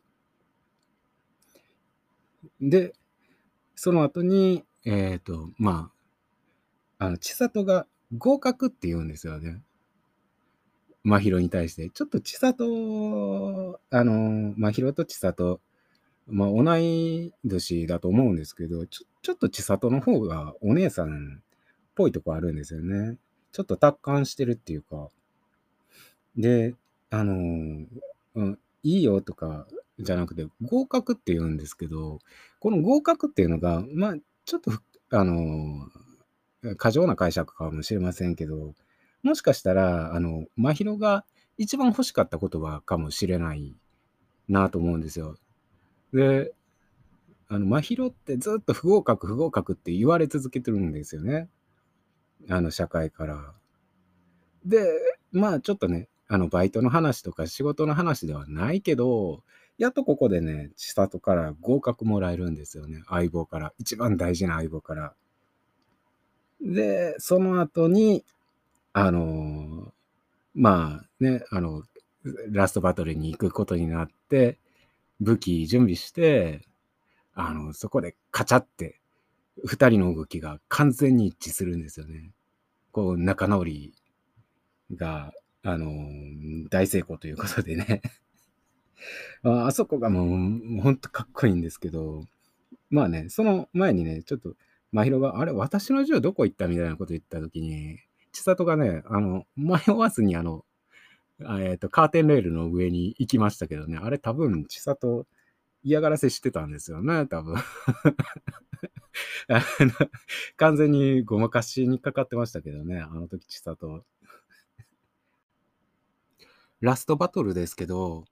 で、その後に、えっ、ー、と、まあ、あの、千里が合格って言うんですよね。真宙に対して。ちょっと千里、あの、真宙と千里、まあ、同い年だと思うんですけど、ちょちょっと千里の方がお姉さんっぽいとこあるんですよね。ちょっと達観してるっていうか。で、あの、うん、いいよとかじゃなくて、合格って言うんですけど、この合格っていうのが、まあ、ちょっと、あの、過剰な解釈かもしれませんけど、もしかしたら、あの、真宙が一番欲しかった言葉かもしれないなと思うんですよ。で、あの、真宙ってずっと不合格、不合格って言われ続けてるんですよね。あの、社会から。で、まあ、ちょっとね、あの、バイトの話とか仕事の話ではないけど、やっとここでね、千里から合格もらえるんですよね。相棒から。一番大事な相棒から。で、その後に、あの、まあね、あの、ラストバトルに行くことになって、武器準備して、あの、そこでカチャって、二人の動きが完全に一致するんですよね。こう、仲直りが、あの、大成功ということでね あ。あそこがもう、ほんとかっこいいんですけど、まあね、その前にね、ちょっと、真宙が、あれ、私の銃どこ行ったみたいなこと言ったときに、千里がね、あの、迷わずにあの、えっ、ー、と、カーテンレールの上に行きましたけどね、あれ多分、千里嫌がらせしてたんですよね、多分。完全にごまかしにかかってましたけどね、あの時、千里。ラストバトルですけど、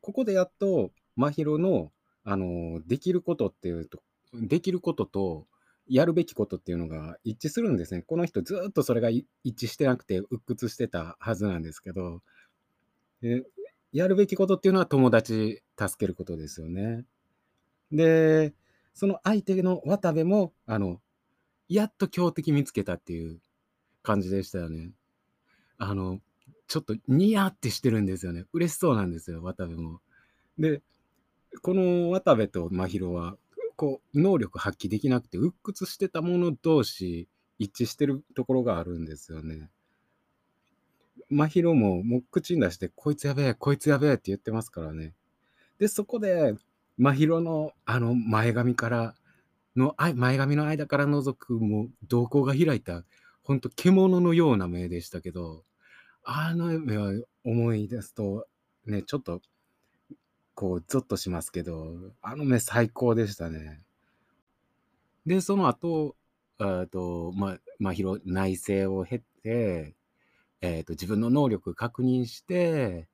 ここでやっと、真宙の、あの、できることっていうと、できることと、やるべきことっていうのが一致するんですね。この人ずっとそれが一致してなくて鬱屈してたはずなんですけど、でやるべきことっていうのは友達助けることですよね。で、その相手の渡部も、あの、やっと強敵見つけたっていう感じでしたよね。あの、ちょっとニヤってしてるんですよね。嬉しそうなんですよ、渡部も。で、この渡部と真宙は、こう、能力発揮できなくて、鬱屈してたもの同士、一致してるところがあるんですよね。真宙ももう口に出して、こいつやべえ、こいつやべえって言ってますからね。で、そこで、真宙のあの前髪からの、前髪の間から覗くもう瞳孔が開いた、ほんと獣のような目でしたけど、あの目は思い出すと、ね、ちょっと、こう、ゾッとしますけど、あの目最高でしたね。で、その後、えと、ま、真宙内省を経て、えっと、自分の能力確認して、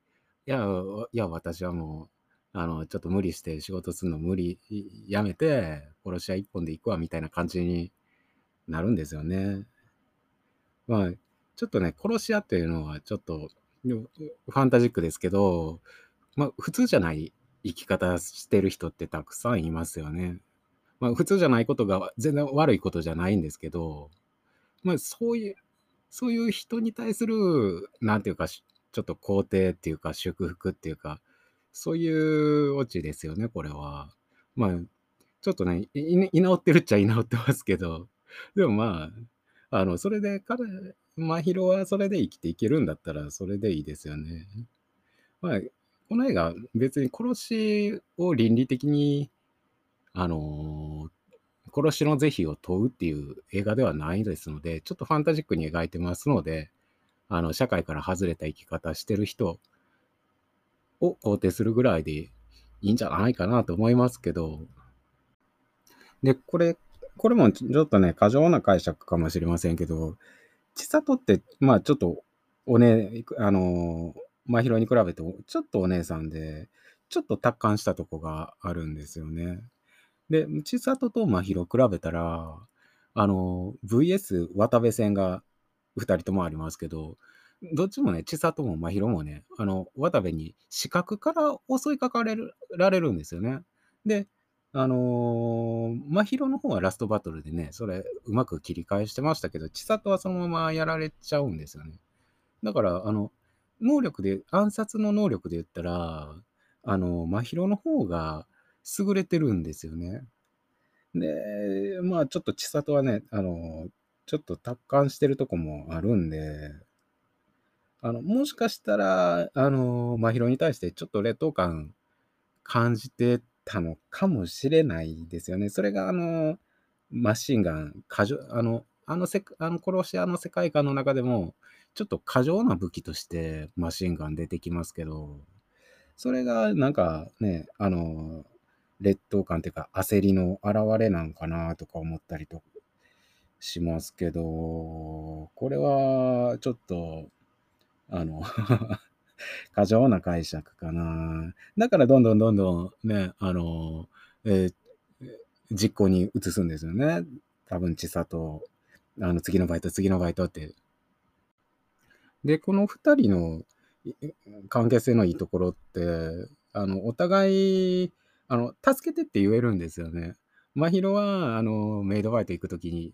いや、いや、私はもう、あの、ちょっと無理して仕事するの無理、やめて、殺し屋一本で行くわみたいな感じになるんですよね。まあ、ちょっとね、殺し屋っていうのはちょっとファンタジックですけど、まあ、普通じゃない生き方してる人ってたくさんいますよね。まあ、普通じゃないことが全然悪いことじゃないんですけど、まあ、そういう、そういう人に対する、なんていうか、ちょっと肯定っていうか、祝福っていうか、そういうオチですよね、これは。まあ、ちょっとね、居直ってるっちゃ居直ってますけど、でもまあ、あの、それで彼、真宙はそれで生きていけるんだったら、それでいいですよね。まあ、この映画、別に殺しを倫理的に、あのー、殺しの是非を問うっていう映画ではないですので、ちょっとファンタジックに描いてますので、あの、社会から外れた生き方してる人を肯定するぐらいでいいんじゃないかなと思いますけど、で、これ、これもちょっとね、過剰な解釈かもしれませんけど、千里って、まあちょっと、おね、あの、真宙に比べて、ちょっとお姉さんで、ちょっと達観したとこがあるんですよね。で、千里と真宙比べたら、あの、VS 渡部戦が2人ともありますけど、どっちもね、千里も真宙もね、あの、渡部に視覚から襲いかかれるられるんですよね。で、あのー、真宙の方はラストバトルでね、それうまく切り返してましたけど、千里はそのままやられちゃうんですよね。だから、あの、能力で、暗殺の能力で言ったら、あの、真宙の方が優れてるんですよね。で、まあちょっと千里はね、あの、ちょっと達観してるとこもあるんで、あの、もしかしたら、あの、真宙に対してちょっと劣等感感じてたのかもしれないですよね。それがあの、マシンガン、過剰、あの、あのせあの殺し屋の世界観の中でも、ちょっと過剰な武器としてマシンガン出てきますけど、それがなんかね、あの、劣等感っていうか焦りの表れなんかなとか思ったりとしますけど、これはちょっと、あの 過剰な解釈かな。だからどんどんどんどんね、あの、えー、実行に移すんですよね。多分、千里、あの、次のバイト、次のバイトって。で、この二人の関係性のいいところって、あの、お互い、あの、助けてって言えるんですよね。真宙は、あの、メイドバイト行くときに、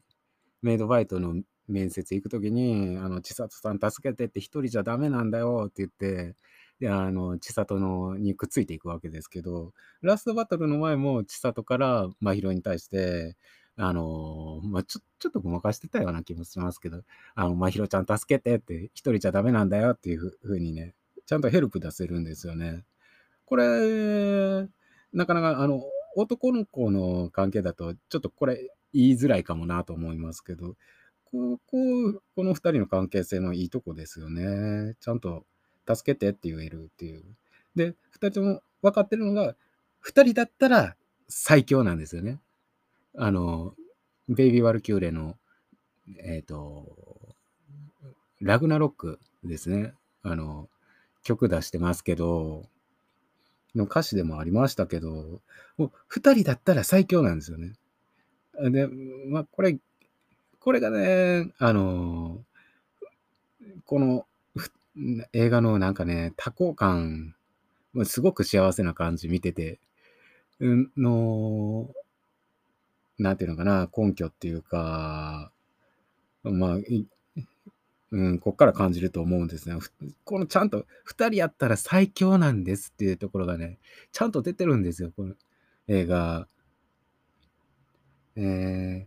メイドバイトの面接行くときに、あの、千里さん助けてって一人じゃダメなんだよって言って、で、あの、千里のにくっついていくわけですけど、ラストバトルの前も千里から真宙に対して、あの、まあ、ちょ、ちょっとごまかしてたような気もしますけど、あの、真宙ちゃん助けてって、一人じゃダメなんだよっていうふうにね、ちゃんとヘルプ出せるんですよね。これ、なかなか、あの、男の子の関係だと、ちょっとこれ言いづらいかもなと思いますけど、ここ、この二人の関係性のいいとこですよね。ちゃんと助けてって言えるっていう。で、二人とも分かってるのが、二人だったら最強なんですよね。あの、ベイビー・ワルキューレの、えっ、と、ラグナロックですね。あの、曲出してますけど、の歌詞でもありましたけど、もう二人だったら最強なんですよね。で、まあ、これ、これがね、あの、この映画のなんかね、多幸感、すごく幸せな感じ見てて、の、なんていうのかな、根拠っていうか、まあ、うん、こっから感じると思うんですね。このちゃんと、二人やったら最強なんですっていうところがね、ちゃんと出てるんですよ、この映画。え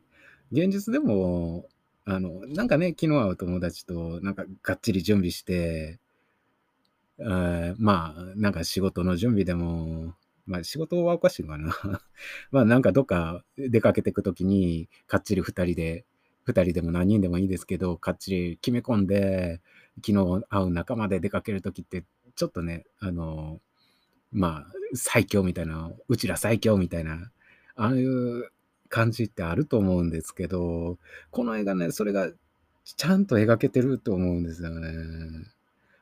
ー、現実でも、あの、なんかね、昨日会う友達と、なんかがっちり準備して、あまあ、なんか仕事の準備でも、まあ仕事はおかしいかな。まあなんかどっか出かけていくときに、かっちり二人で2人でも何人でもいいですけど、かっちり決め込んで、昨日会う仲間で出かけるときって、ちょっとね、あの、まあ、最強みたいな、うちら最強みたいな、ああいう感じってあると思うんですけど、この映画ね、それがちゃんと描けてると思うんですよね。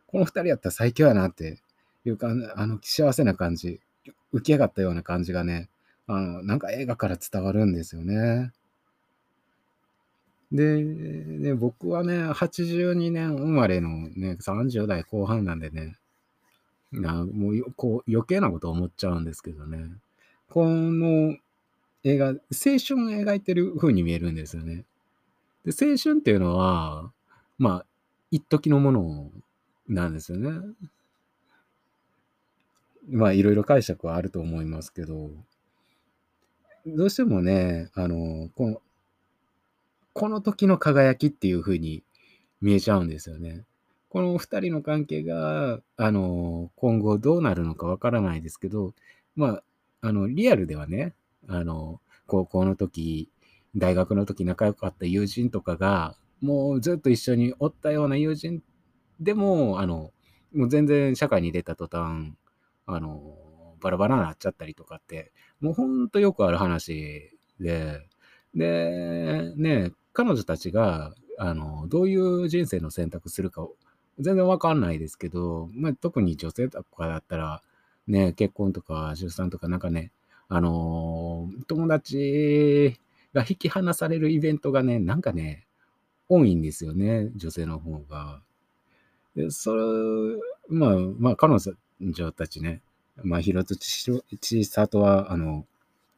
この2人やったら最強やなっていうか、あの幸せな感じ、浮き上がったような感じがね、あのなんか映画から伝わるんですよね。で、ね、僕はね、82年生まれのね、30代後半なんでね、なもうこう余計なこと思っちゃうんですけどね。この映画、青春を描いてる風に見えるんですよね。で青春っていうのは、まあ、一時のものなんですよね。まあ、いろいろ解釈はあると思いますけど、どうしてもね、あの、このこの時の輝きっていう風に見えちゃうんですよね。この2人の関係が、あの、今後どうなるのかわからないですけど、まあ、あの、リアルではね、あの、高校の時、大学の時仲良かった友人とかが、もうずっと一緒におったような友人でも、あの、もう全然社会に出た途端、あの、バラバラになっちゃったりとかって、もうほんとよくある話で、で、ね、彼女たちが、あの、どういう人生の選択するか全然わかんないですけど、まあ、特に女性とかだったら、ね、結婚とか出産とかなんかね、あの友達が引き離されるイベントがね、なんかね、多いんですよね、女性の方が。で、それ、まあ、まあ、彼女たちね、まあ、広津千里は、あの、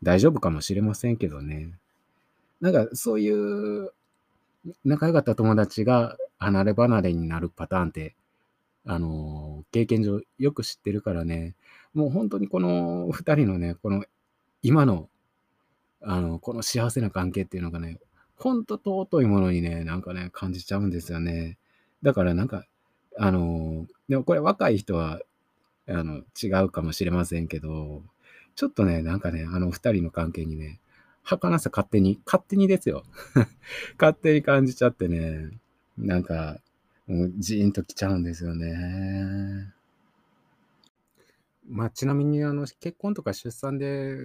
大丈夫かもしれませんけどね。なんかそういう仲良かった友達が離れ離れになるパターンって、あの、経験上よく知ってるからね、もう本当にこの2人のね、この今の、あの、この幸せな関係っていうのがね、ほんと尊いものにね、なんかね、感じちゃうんですよね。だからなんか、あの、でもこれ若い人は、あの、違うかもしれませんけど、ちょっとね、なんかね、あの2人の関係にね、儚さ勝手に、勝手にですよ。勝手に感じちゃってね、なんか、もうジーンときちゃうんですよね。まあ、ちなみに、あの、結婚とか出産で、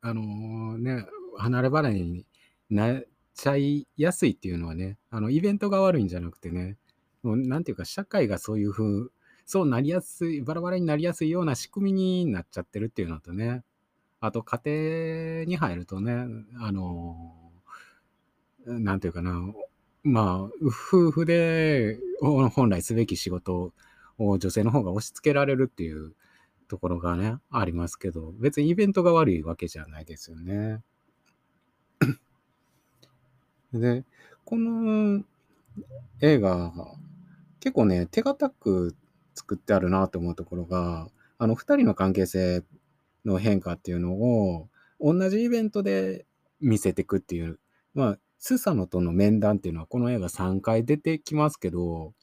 あのー、ね、離れ離れになっちゃいやすいっていうのはね、あの、イベントが悪いんじゃなくてね、もう、なんていうか、社会がそういう風、そうなりやすい、バラバラになりやすいような仕組みになっちゃってるっていうのとね、あと家庭に入るとね、あの、なんていうかな、まあ、夫婦で本来すべき仕事を女性の方が押し付けられるっていうところがね、ありますけど、別にイベントが悪いわけじゃないですよね。で、この映画、結構ね、手堅く作ってあるなと思うところが、あの、二人の関係性の変化っていうのを、同じイベントで見せてくっていう、まあ、スサノとの面談っていうのはこの映画3回出てきますけど、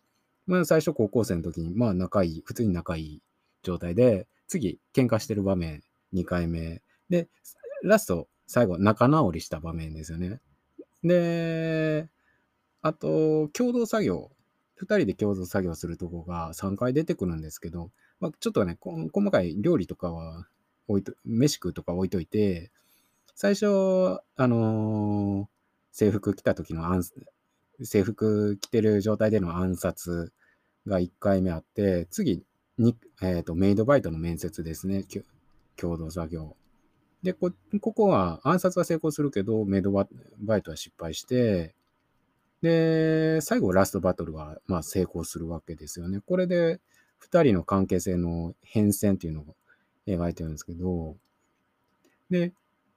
まあ最初高校生の時に、まあ仲いい、普通に仲いい状態で、次喧嘩してる場面、2回目。で、ラスト、最後仲直りした場面ですよね。で、あと、共同作業。2人で共同作業するとこが3回出てくるんですけど、まあ、ちょっとね、細かい料理とかは置いと、飯食うとか置いといて、最初、あのー、制服着た時の暗制服着てる状態での暗殺が1回目あって、次に、えーと、メイドバイトの面接ですね。共同作業。でこ、ここは暗殺は成功するけど、メイドバイトは失敗して、で、最後ラストバトルはまあ成功するわけですよね。これで2人の関係性の変遷っていうのを描いてるんですけど、で、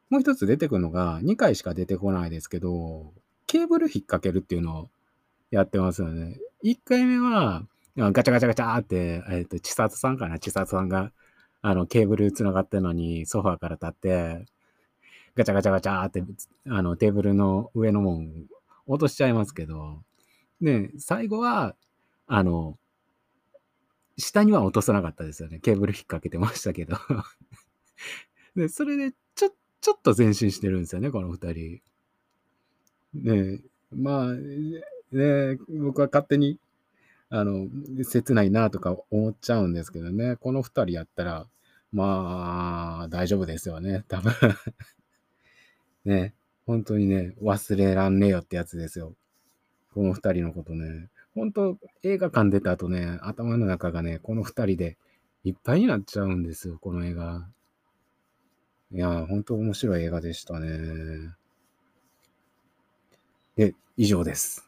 もう一つ出てくるのが、2回しか出てこないですけど、ケーブル引っ掛けるっていうのをやってますよね。1回目は、ガチャガチャガチャって、えっ、ー、と、千里さんかな？千里さんが、あの、ケーブル繋がってるのに、ソファーから立って、ガチャガチャガチャって、あの、テーブルの上のもん、落としちゃいますけど、で、最後は、あの、下には落とさなかったですよね。ケーブル引っ掛けてましたけど で、それで、ちょ、ちょっと前進してるんですよね、この二人。ねまあ、ね僕は勝手にあの、切ないなとか思っちゃうんですけどね。この二人やったら、まあ、大丈夫ですよね。多分 ね。本当にね、忘れらんねえよってやつですよ。この二人のことね。本当映画館出た後ね、頭の中がね、この二人でいっぱいになっちゃうんですよ、この映画。いや、本当面白い映画でしたね。で、以上です。